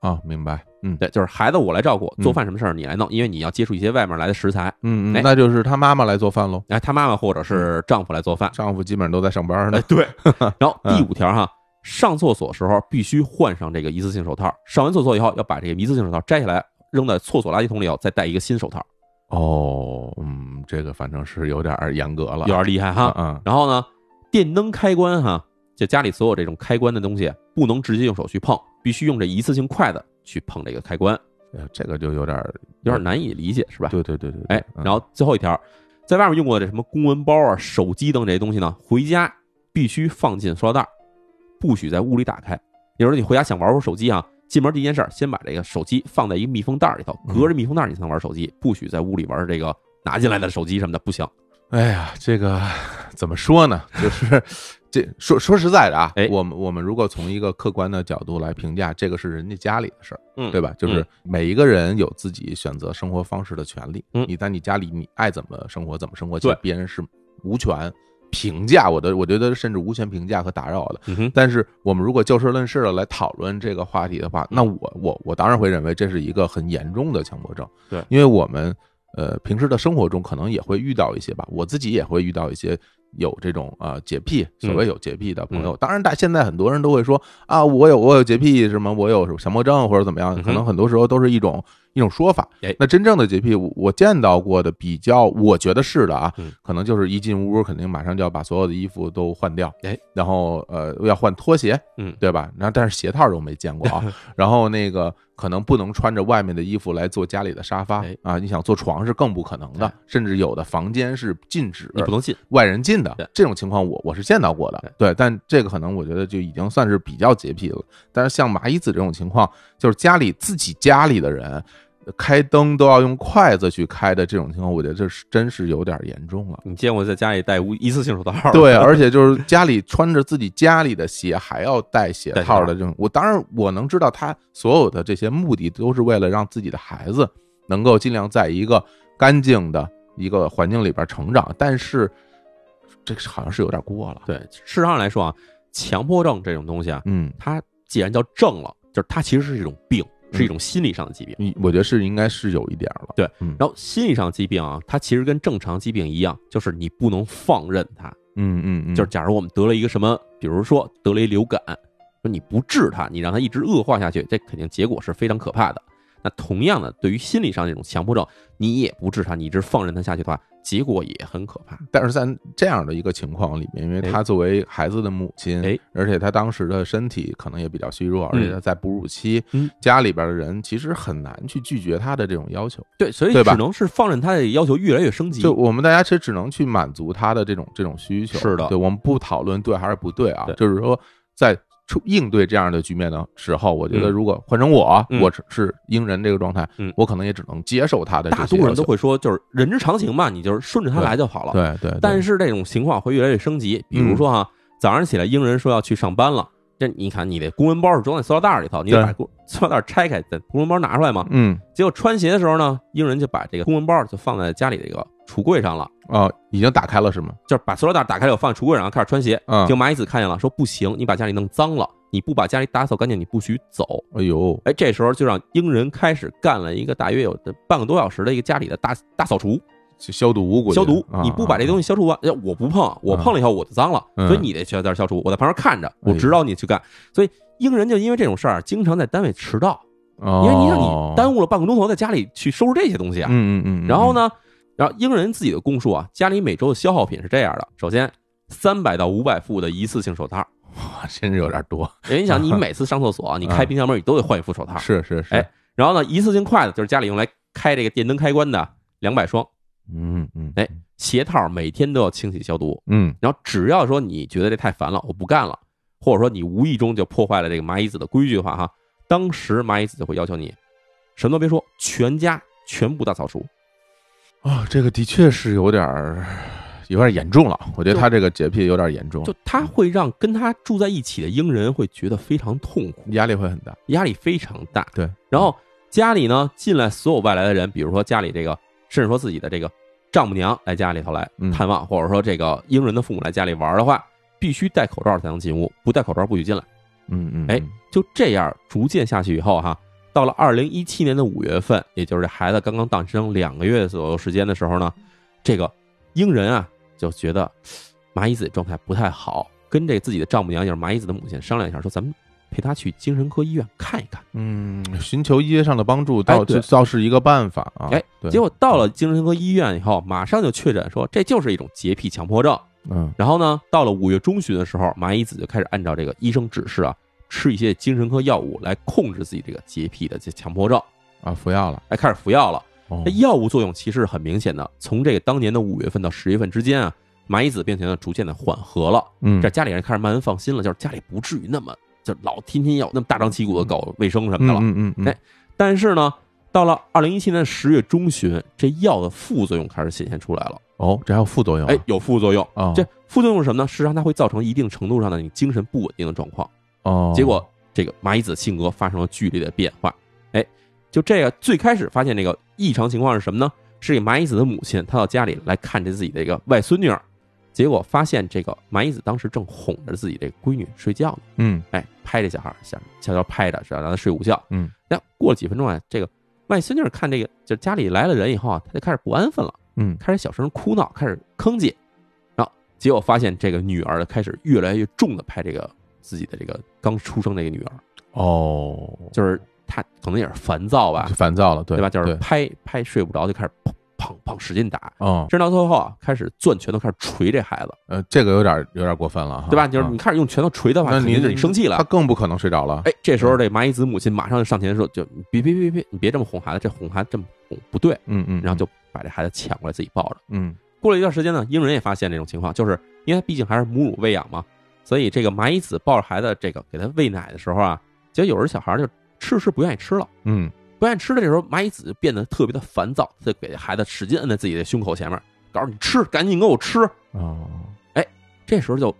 啊，明白，嗯对，就是孩子我来照顾，嗯做饭什么事儿你来弄，因为你要接触一些外面来的食材。嗯那就是他妈妈来做饭喽，哎，他妈妈或者是丈夫来做饭。丈夫基本上都在上班呢哎，，对。然后嗯第五条哈，上厕所时候必须换上这个一次性手套，上完厕所以后要把这个一次性手套摘下来，扔在厕所垃圾桶里头，再戴一个新手套，哦，嗯，这个反正是有点儿严格了，有点厉害哈。嗯然后呢，电灯开关哈，就家里所有这种开关的东西，不能直接用手去碰，必须用这一次性筷子去碰这个开关，嗯，这个就有点儿有点难以理解，是吧？对对对对，对哎，嗯然后最后一条，在外面用过的这什么公文包啊、手机等这些东西呢，回家必须放进塑料袋儿，不许在屋里打开。有时候你回家想玩会儿手机啊，进门第一件事儿，先把这个手机放在一个密封袋儿里头，嗯隔着密封袋儿你才能玩手机，不许在屋里玩这个拿进来的手机什么的，不行。哎呀，这个怎么说呢？就是这说说实在的啊哎，我们我们如果从一个客观的角度来评价，这个是人家家里的事儿，嗯，对吧？就是每一个人有自己选择生活方式的权利。嗯你在你家里，你爱怎么生活怎么生活，其实对别人是无权评价我的，我觉得甚至无权评价和打扰的。嗯，但是我们如果就事论事的来讨论这个话题的话，那我我我当然会认为这是一个很严重的强迫症。对因为我们呃平时的生活中可能也会遇到一些吧，我自己也会遇到一些有这种啊、呃洁癖，所谓有洁癖的朋友。当然，大现在很多人都会说啊，我有我有洁癖，什么我有强迫症或者怎么样，可能很多时候都是一种一种说法哎。那真正的洁癖，我我见到过的比较，我觉得是的啊嗯，可能就是一进屋肯定马上就要把所有的衣服都换掉，哎，然后呃要换拖鞋，嗯对吧？然后但是鞋套都没见过啊。然后那个可能不能穿着外面的衣服来坐家里的沙发哎啊，你想坐床是更不可能的哎，甚至有的房间是禁止你不能进，外人进的这种情况我，我是见到过的。对，但这个可能我觉得就已经算是比较洁癖了。但是像麻衣子这种情况，就是家里自己家里的人开灯都要用筷子去开的这种情况，我觉得这是真是有点严重了。你见过在家里戴无一次性手套？对，而且就是家里穿着自己家里的鞋，还要戴鞋套套的这种，我当然我能知道他所有的这些目的都是为了让自己的孩子能够尽量在一个干净的一个环境里边成长，但是这个好像是有点过了。对，事实上来说啊，强迫症这种东西啊，嗯，它既然叫症了，就是它其实是一种病，嗯是一种心理上的疾病。嗯我觉得是应该是有一点了。对，嗯然后心理上疾病啊，它其实跟正常疾病一样，就是你不能放任它。嗯嗯嗯，就是假如我们得了一个什么，比如说得了一流感，说你不治它，你让它一直恶化下去，这肯定结果是非常可怕的。那同样的，对于心理上这种强迫症，你也不治它，你一直放任它下去的话，结果也很可怕。但是在这样的一个情况里面，因为她作为孩子的母亲，哎而且她当时的身体可能也比较虚弱，而且她在哺乳期，嗯家里边的人其实很难去拒绝她的这种要求。对，所以只能是放任她的要求越来越升级。就我们大家其实只能去满足她的这种这种需求。是的对，我们不讨论对还是不对啊对，就是说在。出应对这样的局面的时候，我觉得嗯。如果换成我，嗯。我是是鹰人这个状态嗯，我可能也只能接受他的大多数人都会说，就是人之常情嘛，你就是顺着他来就好了。对对，对。但是这种情况会越来越升级，比如说哈，早上起来英人说要去上班了，这你看你的公文包是装在塑料袋里头，你得把公塑料袋拆开，再公文包拿出来嘛。嗯结果穿鞋的时候呢，英人就把这个公文包就放在家里这个橱柜上了，哦，已经打开了是吗？就是把塑料袋打开了，放在橱柜上，开始穿鞋。嗯结果蚂蚁子看见了，说不行，你把家里弄脏了，你不把家里打扫干净，你不许走。哎呦，哎，这时候就让英人开始干了一个大约有半个多小时的一个家里的大大扫除。就消毒，消毒啊，你不把这东西，消除完，哎我不碰，我碰了以后我就脏了，嗯所以你得去在这消除。我在旁边看着，我指导你去干。所以英人就因为这种事儿，经常在单位迟到，因因为你让你耽误了半个钟头在家里去收拾这些东西啊。嗯嗯嗯，然后？呢，然后英人自己的供述啊，家里每周的消耗品是这样的：首先，三百到五百副的一次性手套，哇，真是有点多，因为你想，你 每次上厕所啊，你开冰箱门，你都得换一副手套。是是是，哎，然后呢，一次性筷子就是家里用来开这个电灯开关的两百双，嗯嗯，哎鞋套每天都要清洗消毒。嗯然后只要说你觉得这太烦了，我不干了，或者说你无意中就破坏了这个蚂蚁子的规矩的话，哈，当时蚂蚁子就会要求你什么都别说，全家全部大扫除。啊，这个的确是有点儿有点严重了，我觉得他这个洁癖有点严重，就他会让跟他住在一起的鹰人会觉得非常痛苦，压力会很大。压力非常大。对，然后家里呢进来所有外来的人，比如说家里这个，甚至说自己的这个丈母娘来家里头来嗯探望，或者说这个英人的父母来家里玩的话，必须戴口罩才能进屋，不戴口罩不许进来。嗯嗯，哎就这样逐渐下去以后哈，到了二零一七年的五月份，也就是这孩子刚刚诞生两个月左右时间的时候呢，这个英人啊就觉得蚂蚁子状态不太好，跟这自己的丈母娘，就是蚂蚁子的母亲商量一下，说咱们陪他去精神科医院看一看。嗯，寻求医学上的帮助倒倒是一个办法啊。哎，对，结果到了精神科医院以后，马上就确诊说这就是一种洁癖强迫症。嗯然后呢，到了五月中旬的时候，蚂蚁子就开始按照这个医生指示啊，吃一些精神科药物来控制自己这个洁癖的这强迫症，啊，服药了。哎，开始服药了。哦这药物作用其实是很明显的，从这个当年的五月份到十月份之间啊，蚂蚁子病情呢逐渐的缓和了，嗯这家里人开始慢慢放心了，就是家里不至于那么就老天天要那么大张旗鼓的搞卫生什么的了。嗯嗯嗯，哎但是呢，到了二零一七年十月中旬，这药的副作用开始显现出来了。哦，这还有副作用啊？哎，有副作用。哦这副作用是什么呢？实际上它会造成一定程度上的你精神不稳定的状况。哦，结果这个麻衣子性格发生了剧烈的变化。哎，就这个最开始发现这个异常情况是什么呢？是这个麻衣子的母亲，她到家里来看着自己的一个外孙女儿，结果发现这个麻衣子当时正哄着自己这闺女睡觉呢。嗯哎，拍这小孩，想悄悄拍着，是要让他睡午觉。嗯，那过了几分钟啊，这个外孙女儿看这个，就家里来了人以后啊，她就开始不安分了，嗯开始小声哭闹，开始吭叽，然后结果发现这个女儿开始越来越重的拍这个自己的这个刚出生的一个女儿，哦，就是她可能也是烦躁吧，烦躁了，对对吧？就是拍拍睡不着，就开始砰砰砰使劲打，哦，甚至到最后啊，开始攥拳头开始捶这孩子，呃，这个有点有点过分了哈，对吧？就是啊你开始用拳头捶的话，那你肯定是你生气了他，更不可能睡着了。哎，这时候这蚂蚁子母亲马上就上前说：“就你别别别别，你别这么哄孩子，这哄孩子这么哄不对。嗯嗯，”然后就把这孩子抢过来自己抱着。嗯。过了一段时间呢，英人也发现这种情况，就是因为他毕竟还是母乳喂养嘛，所以这个蚂蚁子抱着孩子这个给他喂奶的时候啊，结果有时候小孩就吃吃不愿意吃了，嗯不愿意吃的这时候，蚂蚁子就变得特别的烦躁，他就给孩子使劲摁在自己的胸口前面，告诉你吃，赶紧给我吃。哦，这时候就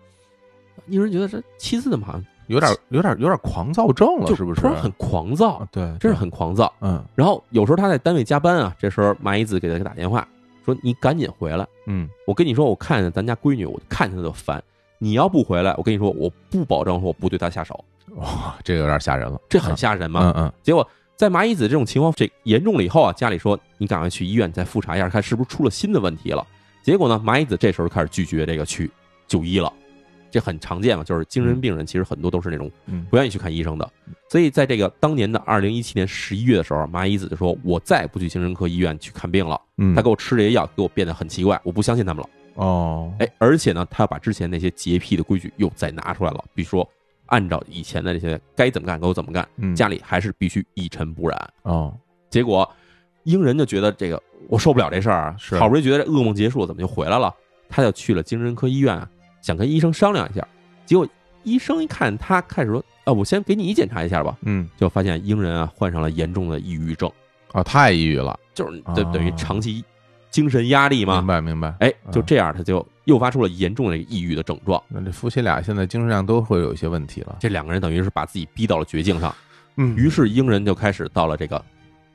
有人觉得这妻子怎么好像有点有点有点狂躁症了，就是不是？突然很狂躁啊，，对，真是很狂躁。嗯然后有时候他在单位加班啊，这时候蚂蚁子给他打电话说：“你赶紧回来，嗯我跟你说，我看见咱家闺女，我看见她就烦。你要不回来，我跟你说，我不保证说我不对她下手。哇，这个有点吓人了，这很吓人嘛。嗯嗯结果在麻衣子这种情况这严重了以后啊，家里说你赶快去医院再复查一下，看是不是出了新的问题了。结果呢，麻衣子这时候开始拒绝这个去就医了。这很常见嘛，就是精神病人其实很多都是那种嗯不愿意去看医生的。所以在这个当年的二零一七年十一月的时候，麻衣子就说：“我再也不去精神科医院去看病了。嗯，他给我吃这些药，给我变得很奇怪，我不相信他们了。哦，哎，而且呢，他要把之前那些洁癖的规矩又再拿出来了，比如说按照以前的这些该怎么干给我怎么干，嗯家里还是必须一尘不染。哦，结果英人就觉得这个我受不了这事儿啊，是好不容易觉得这噩梦结束了，怎么就回来了？他就去了精神科医院啊，想跟医生商量一下。结果医生一看他，开始说：“啊，我先给你检查一下吧。嗯”就发现英人啊患上了严重的抑郁症，啊，太抑郁了，就是哦等等于长期精神压力嘛明。白明白。哎，就嗯这样，他就诱发出了严重的抑郁的症状。那这夫妻俩现在精神上都会有一些问题了。这两个人等于是把自己逼到了绝境上。嗯于是英人就开始到了这个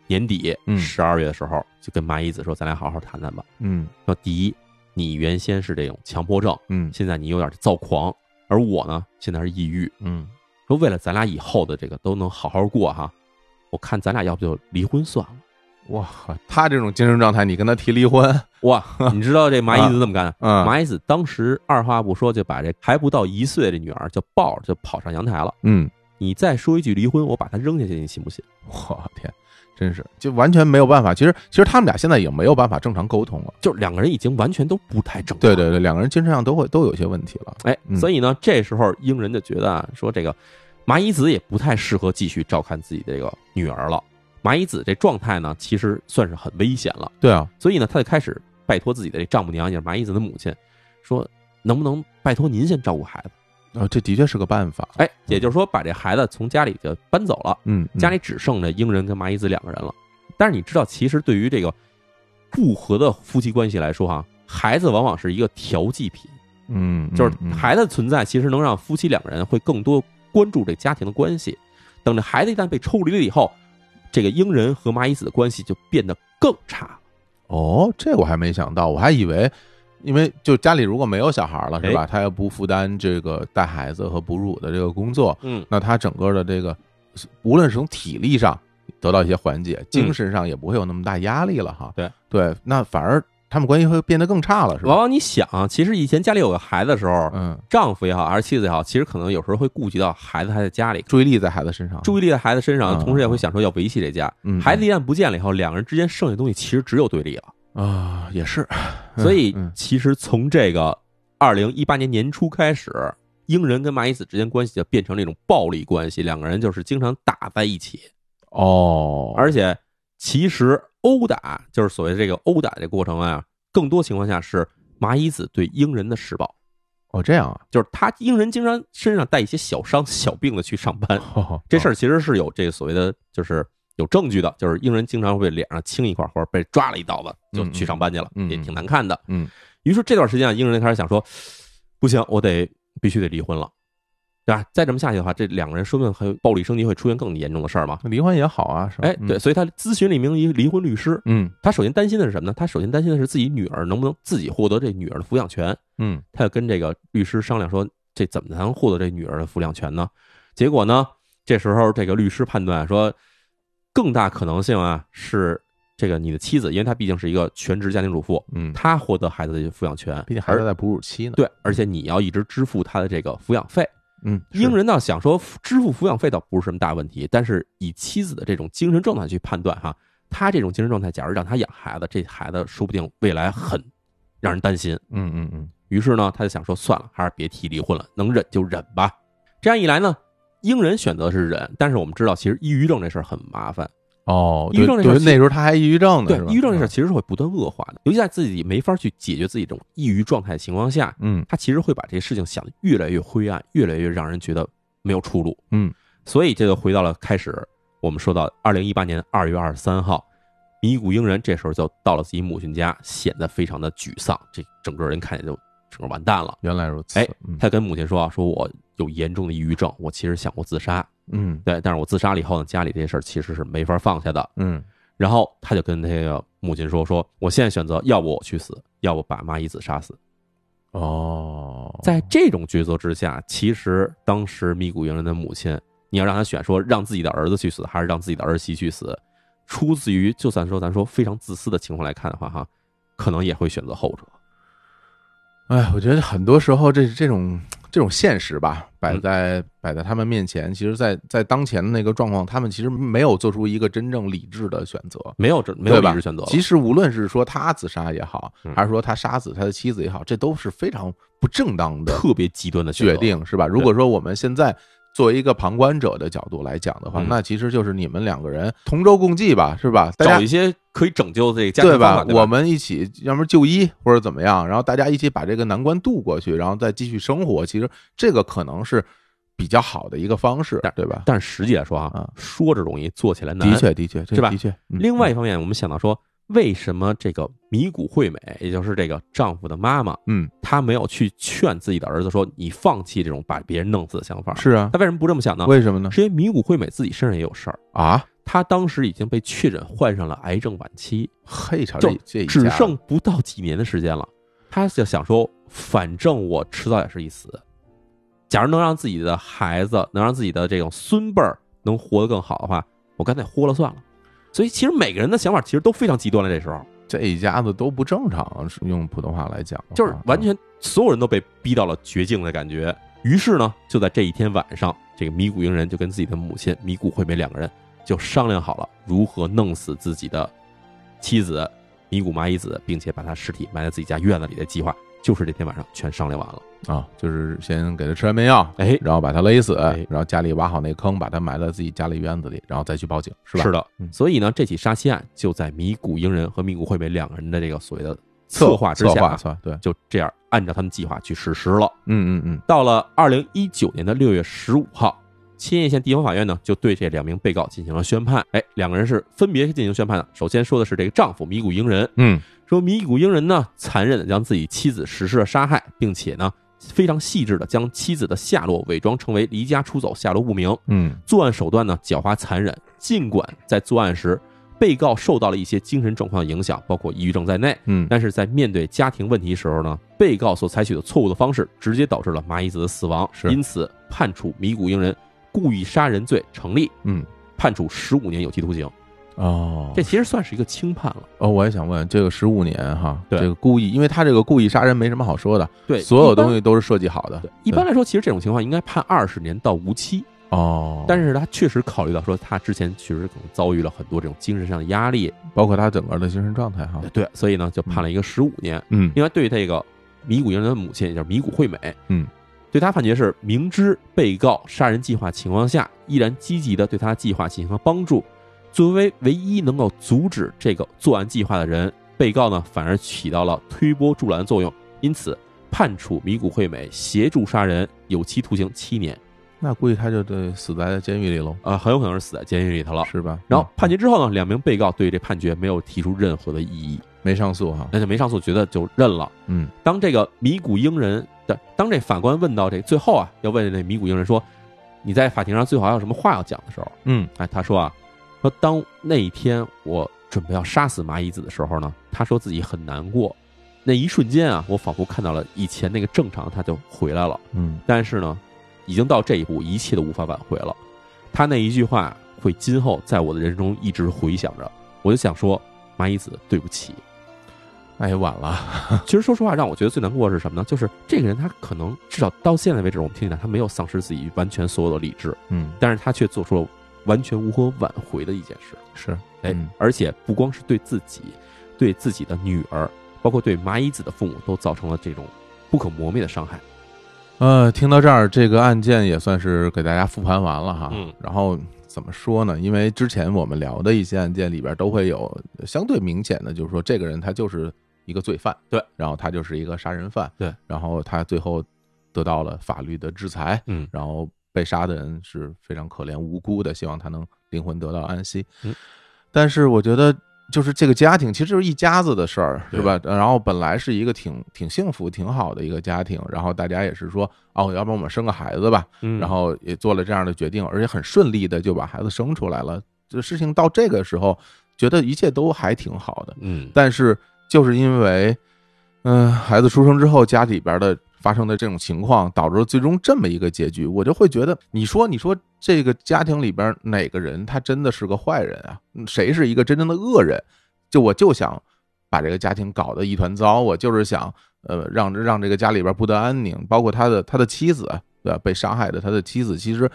年底嗯十二月的时候，就跟麻衣子说：“咱俩好好谈谈吧。嗯说第一，你原先是这种强迫症，嗯现在你有点躁狂，而我呢，现在是抑郁。嗯，说为了咱俩以后的这个都能好好过哈，我看咱俩要不就离婚算了。哇，他这种精神状态，你跟他提离婚，哇，你知道这麻衣子怎么干的？嗯麻衣子当时二话不说就把这还不到一岁的女儿就抱着就跑上阳台了。嗯，你再说一句离婚，我把她扔下去，你信不信？我天，真是就完全没有办法。其实其实他们俩现在也没有办法正常沟通了。就两个人已经完全都不太正常。对对对，两个人精神上都会都有些问题了。哎，嗯所以呢，这时候英人就觉得啊，说这个麻衣子也不太适合继续照看自己的这个女儿了。麻衣子这状态呢，其实算是很危险了。对啊，所以呢，他就开始拜托自己的这丈母娘，也是麻衣子的母亲，说能不能拜托您先照顾孩子？哦，这的确是个办法。哎，也就是说，把这孩子从家里就搬走了，嗯，嗯家里只剩着英人跟麻衣子两个人了。但是你知道，其实对于这个不和的夫妻关系来说，哈，孩子往往是一个调剂品。嗯，嗯就是嗯孩子的存在，其实能让夫妻两个人会更多关注这家庭的关系。等着孩子一旦被抽离了以后，这个鹰人和麻衣子的关系就变得更差。哦，这我还没想到，我还以为，因为就家里如果没有小孩了，是吧？他又不负担这个带孩子和哺乳的这个工作，嗯，那他整个的这个，无论是从体力上得到一些缓解，精神上也不会有那么大压力了哈。对对，那反而他们关系会变得更差了，是吧？往往你想啊，其实以前家里有个孩子的时候，嗯，丈夫也好，还是妻子也好，其实可能有时候会顾及到孩子还在家里，注意力在孩子身上，注意力在孩子身上，嗯同时也会想说要维系这家。嗯。孩子一旦不见了以后，两个人之间剩下的东西其实只有对立了。啊，也是，所以嗯。其实从这个二零一八年年初开始，英人跟麻衣子之间关系就变成了一种暴力关系，两个人就是经常打在一起，哦，而且其实殴打就是所谓这个殴打这过程啊，更多情况下是麻衣子对鹰人的施暴，哦这样啊，就是他鹰人经常身上带一些小伤小病的去上班，哦这事儿其实是有这个所谓的就是有证据的，就是英人经常会脸上青一块，或者被抓了一刀子就去上班去了，也挺难看的。嗯。于是这段时间啊，英人开始想说，不行，我得必须得离婚了，对吧？再这么下去的话，这两个人说不定还有暴力升级，会出现更严重的事儿嘛。离婚也好啊，是吧？哎，对，所以他咨询了一名离离婚律师。嗯他首先担心的是什么呢？他首先担心的是自己女儿能不能自己获得这女儿的抚养权。嗯他就跟这个律师商量说，这怎么才能获得这女儿的抚养权呢？结果呢，这时候这个律师判断说，更大可能性啊是这个你的妻子，因为她毕竟是一个全职家庭主妇，嗯，她获得孩子的抚养权，毕竟孩子在哺乳期呢。对，而且你要一直支付她的这个抚养费。嗯，是英人呢想说支付抚养费倒不是什么大问题，但是以妻子的这种精神状态去判断哈，他这种精神状态，假如让他养孩子，这孩子说不定未来很让人担心。嗯嗯嗯于是呢，他就想说，算了，还是别提离婚了，能忍就忍吧。这样一来呢，英人选择是忍，但是我们知道，其实抑郁症这事儿很麻烦。哦，抑郁症那时候他还抑郁症呢，对抑郁症这事儿其实是会不断恶化的，尤其在自己没法去解决自己这种抑郁状态的情况下，嗯他其实会把这些事情想的越来越灰暗，越来越让人觉得没有出路。嗯所以这就回到了开始，我们说到二零一八年二月二十三号，米谷英人这时候就到了自己母亲家，显得非常的沮丧，这整个人看起来就整个完蛋了。原来如此。哎嗯他跟母亲说啊，说我有严重的抑郁症，我其实想过自杀，嗯对，但是我自杀了以后呢，家里这些事儿其实是没法放下的。嗯然后他就跟那个母亲说，说我现在选择，要不我去死，要不把麻衣子杀死。哦，在这种抉择之下，其实当时米谷英人的母亲，你要让他选说让自己的儿子去死，还是让自己的儿媳去死，出自于就算说咱说非常自私的情况来看的话，哈，可能也会选择后者。哎，我觉得很多时候这这种这种现实吧，摆嗯。在、摆在他们面前，其实在，在当前的那个状况，他们其实没有做出一个真正理智的选择，没有这没有理智选择。其实无论是说他自杀也好，嗯。还是说他杀死他的妻子也好，这都是非常不正当的特别极端的决定，是吧？如果说我们现在作为一个旁观者的角度来讲的话，嗯那其实就是你们两个人同舟共济吧，是吧？大家找一些可以拯救这个家庭对吧？我们一起，要么就医或者怎么样，然后大家一起把这个难关渡过去，然后再继续生活。其实这个可能是比较好的一个方式，对吧？但是实际来说啊啊，说着容易，做起来难。的确，的确，这是吧的确。嗯另外一方面，我们想到说，为什么这个米谷惠美，也就是这个丈夫的妈妈，嗯，她没有去劝自己的儿子说你放弃这种把别人弄死的想法？是啊，她为什么不这么想呢？为什么呢？是因为米谷惠美自己身上也有事儿，啊，她当时已经被确诊患上了癌症晚期，嘿，这这只剩不到几年的时间了。她就想说，反正我迟早也是一死，假如能让自己的孩子，能让自己的这种孙辈儿能活得更好的话，我干脆豁了算了。所以其实每个人的想法其实都非常极端了，这时候这一家子都不正常，是用普通话来讲，就是完全所有人都被逼到了绝境的感觉。于是呢，就在这一天晚上，这个米谷英人就跟自己的母亲米谷惠美两个人就商量好了如何弄死自己的妻子米谷麻衣子，并且把她尸体埋在自己家院子里的计划，就是这天晚上全商量完了。啊，就是先给他吃安眠药，哎，然后把他勒死，哎然后家里挖好那坑，把他埋在自己家里院子里，然后再去报警，是吧？是的嗯，所以呢，这起杀妻案就在米谷英人和米谷惠美两个人的这个所谓的策策划之下啊，策划策对，就这样按照他们计划去实施了。嗯嗯嗯，到了二零一九年的六月十五号，千叶县地方法院呢就对这两名被告进行了宣判。哎，两个人是分别进行宣判的。首先说的是这个丈夫米谷英人，嗯说米谷英人呢残忍的将自己妻子实施了杀害，并且呢非常细致的将妻子的下落伪装成为离家出走、下落不明。嗯作案手段呢狡猾残忍，尽管在作案时被告受到了一些精神状况的影响，包括抑郁症在内。嗯但是在面对家庭问题时候呢，被告所采取的错误的方式，直接导致了麻衣子的死亡，是因此判处米谷英人故意杀人罪成立，嗯，判处十五年有期徒刑。哦，这其实算是一个轻判了。哦，我也想问，这个十五年哈，对这个故意，因为他这个故意杀人没什么好说的，对，所有东西都是设计好的对，一般来说，其实这种情况应该判二十年到无期。哦，但是他确实考虑到说，他之前确实可能遭遇了很多这种精神上的压力，包括他整个的精神状态哈，对，所以呢就判了一个十五年。嗯另外，对于这个米谷英人的母亲，也就是米谷惠美，嗯，对他判决是明知被告杀人计划情况下，依然积极的对他计划进行了帮助。作为唯一能够阻止这个作案计划的人，被告呢反而起到了推波助澜的作用，因此判处米谷惠美协助杀人有期徒刑七年。那估计他就得死在监狱里喽，啊，很有可能是死在监狱里头了。是吧？然后嗯判决之后呢，两名被告对这判决没有提出任何的异议，没上诉哈，那就没上诉，觉得就认了。嗯当这个米谷英人的，当这法官问到这最后啊，要问那米谷英人说，你在法庭上最好还有什么话要讲的时候，嗯哎，他说啊，说当那一天我准备要杀死麻衣子的时候呢，他说自己很难过，那一瞬间啊，我仿佛看到了以前那个正常他就回来了，嗯但是呢，已经到这一步，一切都无法挽回了。他那一句话会今后在我的人生中一直回响着，我就想说，麻衣子，对不起。那也晚了，其实说实话，让我觉得最难过的是什么呢？就是这个人他可能至少到现在为止，我们听起来他没有丧失自己完全所有的理智，嗯但是他却做出了完全无可挽回的一件事。是，哎，嗯而且不光是对自己，对自己的女儿，包括对麻衣子的父母，都造成了这种不可磨灭的伤害。呃，听到这儿，这个案件也算是给大家复盘完了哈。嗯然后怎么说呢？因为之前我们聊的一些案件里边都会有相对明显的，就是说这个人他就是一个罪犯，对，然后他就是一个杀人犯，对，然后他最后得到了法律的制裁，嗯然后被杀的人是非常可怜无辜的，希望他能灵魂得到安息。嗯，但是我觉得。就是这个家庭，其实就是一家子的事儿，对是吧？然后本来是一个挺挺幸福、挺好的一个家庭，然后大家也是说，哦，要不然我们生个孩子吧，嗯，然后也做了这样的决定，而且很顺利的就把孩子生出来了。这事情到这个时候，觉得一切都还挺好的。嗯，但是就是因为，嗯、孩子出生之后，家里边的发生的这种情况，导致了最终这么一个结局，我就会觉得，你说，你说这个家庭里边哪个人他真的是个坏人啊？谁是一个真正的恶人？就我就想把这个家庭搞得一团糟，我就是想，呃，让让这个家里边不得安宁，包括他的他的妻子，对吧？被杀害的他的妻子，其实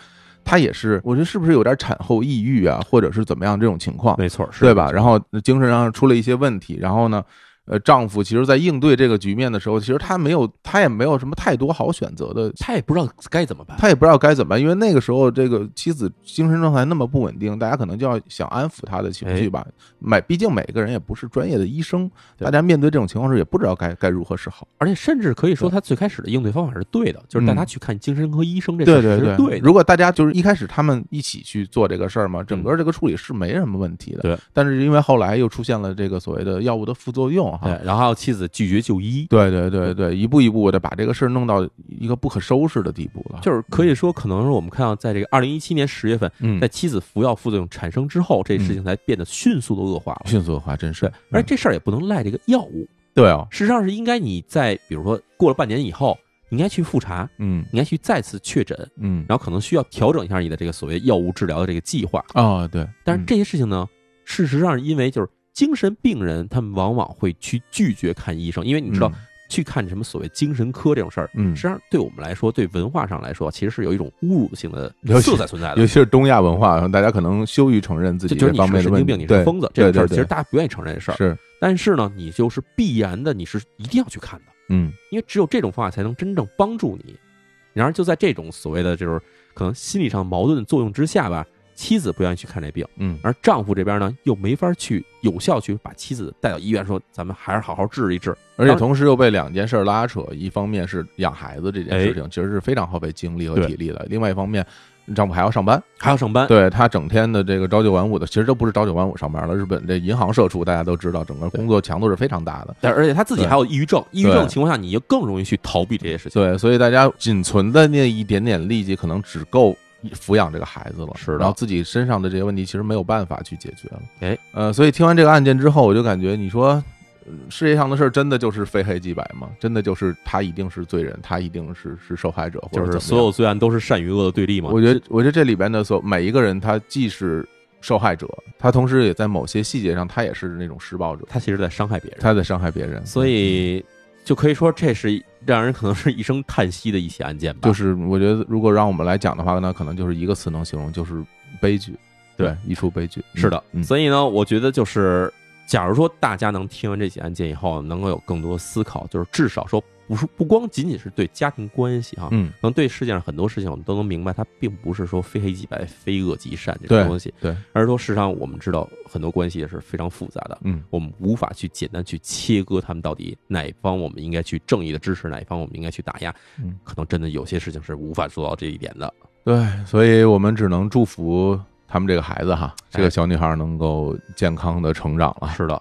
他也是，我觉得是不是有点产后抑郁啊，或者是怎么样这种情况？没错，是对吧？然后精神上出了一些问题，然后呢，呃，丈夫其实在应对这个局面的时候，其实他没有，他也没有什么太多好选择的，他也不知道该怎么办。他也不知道该怎么办，因为那个时候这个妻子精神状态那么不稳定，大家可能就要想安抚她的情绪吧。每毕竟每个人也不是专业的医生，大家面对这种情况时也不知道该该如何是好。而且甚至可以说，对他最开始的应对方法是对的，就是带他去看精神科医生，这对事儿对是对的。如果大家就是一开始他们一起去做这个事儿嘛，整个这个处理是没什么问题的。对，但是因为后来又出现了这个所谓的药物的副作用哈，对，然后妻子拒绝就医，对对对对，一步一步的把这个事儿弄到一个不可收拾的地步了。就是可以说，可能是我们看到，在这个二零一七年十月份，嗯。在，妻子服药副作用产生之后，这事情才变得迅速的恶化了。迅速恶化真是，，而这事儿也不能赖这个药物，对哦，事实上是应该你在比如说过了半年以后，你应该去复查，嗯。你应该去再次确诊，嗯，然后可能需要调整一下你的这个所谓药物治疗的这个计划。哦对，但是这些事情呢，事实上是因为就是精神病人，他们往往会去拒绝看医生，因为你知道、去看什么所谓精神科这种事儿，嗯，实际上对我们来说，对文化上来说，其实是有一种侮辱性的色彩存在的尤。其是东亚文化，大家可能羞于承认自己这就就是你方面的问题，是神经病，你是疯子，这种事儿其实大家不愿意承认这事儿。是，但是呢，你就是必然的，你是一定要去看的，嗯因为只有这种方法才能真正帮助你。然而，就在这种所谓的就是可能心理上矛盾的作用之下吧，妻子不愿意去看这病，嗯而丈夫这边呢又没法去有效去把妻子带到医院，说咱们还是好好治一治。而且同时又被两件事拉扯，一方面是养孩子这件哎事情，其实是非常耗费精力和体力的；另外一方面，丈夫还要上班，还要上班，对他整天的这个朝九晚五的，其实都不是朝九晚五上班了。日本这银行社畜大家都知道，整个工作强度是非常大的。但而且他自己还有抑郁症，抑郁症的情况下，你就更容易去逃避这些事情。对，所以大家仅存的那一点点力气，可能只够抚养这个孩子了。是的然后自己身上的这些问题，其实没有办法去解决了。哎，呃，所以听完这个案件之后，我就感觉，你说。呃世界上的事儿真的就是非黑即白吗？真的就是他一定是罪人，他一定是是受害者，或者就是所有罪案都是善与恶的对立吗。我觉得，我觉得这里边的所每一个人，他既是受害者，他同时也在某些细节上，他也是那种施暴者，他其实在伤害别人，他在伤害别人。所以就可以说这是让人可能是一声叹息的一起案件吧。就是我觉得，如果让我们来讲的话，那可能就是一个词能形容，就是悲剧。对，一出悲剧。是的，嗯，所以呢，我觉得就是，假如说大家能听完这起案件以后，能够有更多思考，就是至少说不是不光仅仅是对家庭关系哈，嗯，可能对世界上很多事情我们都能明白，它并不是说非黑即白、非恶即善这对种东西，对，而是说事实上我们知道很多关系也是非常复杂的，嗯，我们无法去简单去切割他们到底哪一方我们应该去正义的支持，哪一方我们应该去打压，嗯，可能真的有些事情是无法做到这一点的。对，所以我们只能祝福他们这个孩子哈，这个小女孩能够健康的成长了。是的，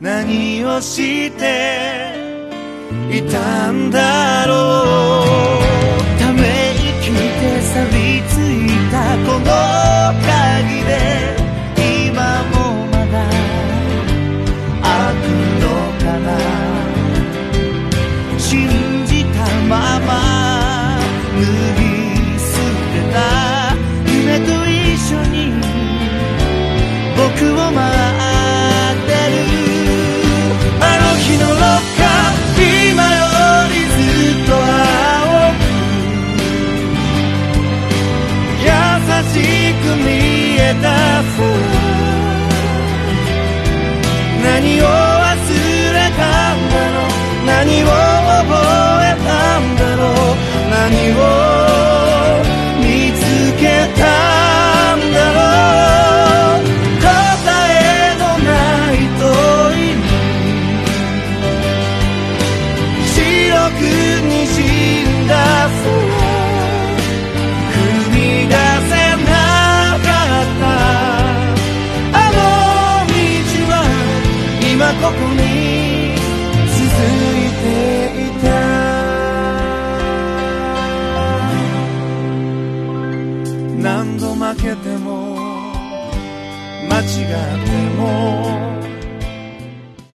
何をしていたんだろうため息で錆びついたこの鍵で今もまだ開くのかな信じたまま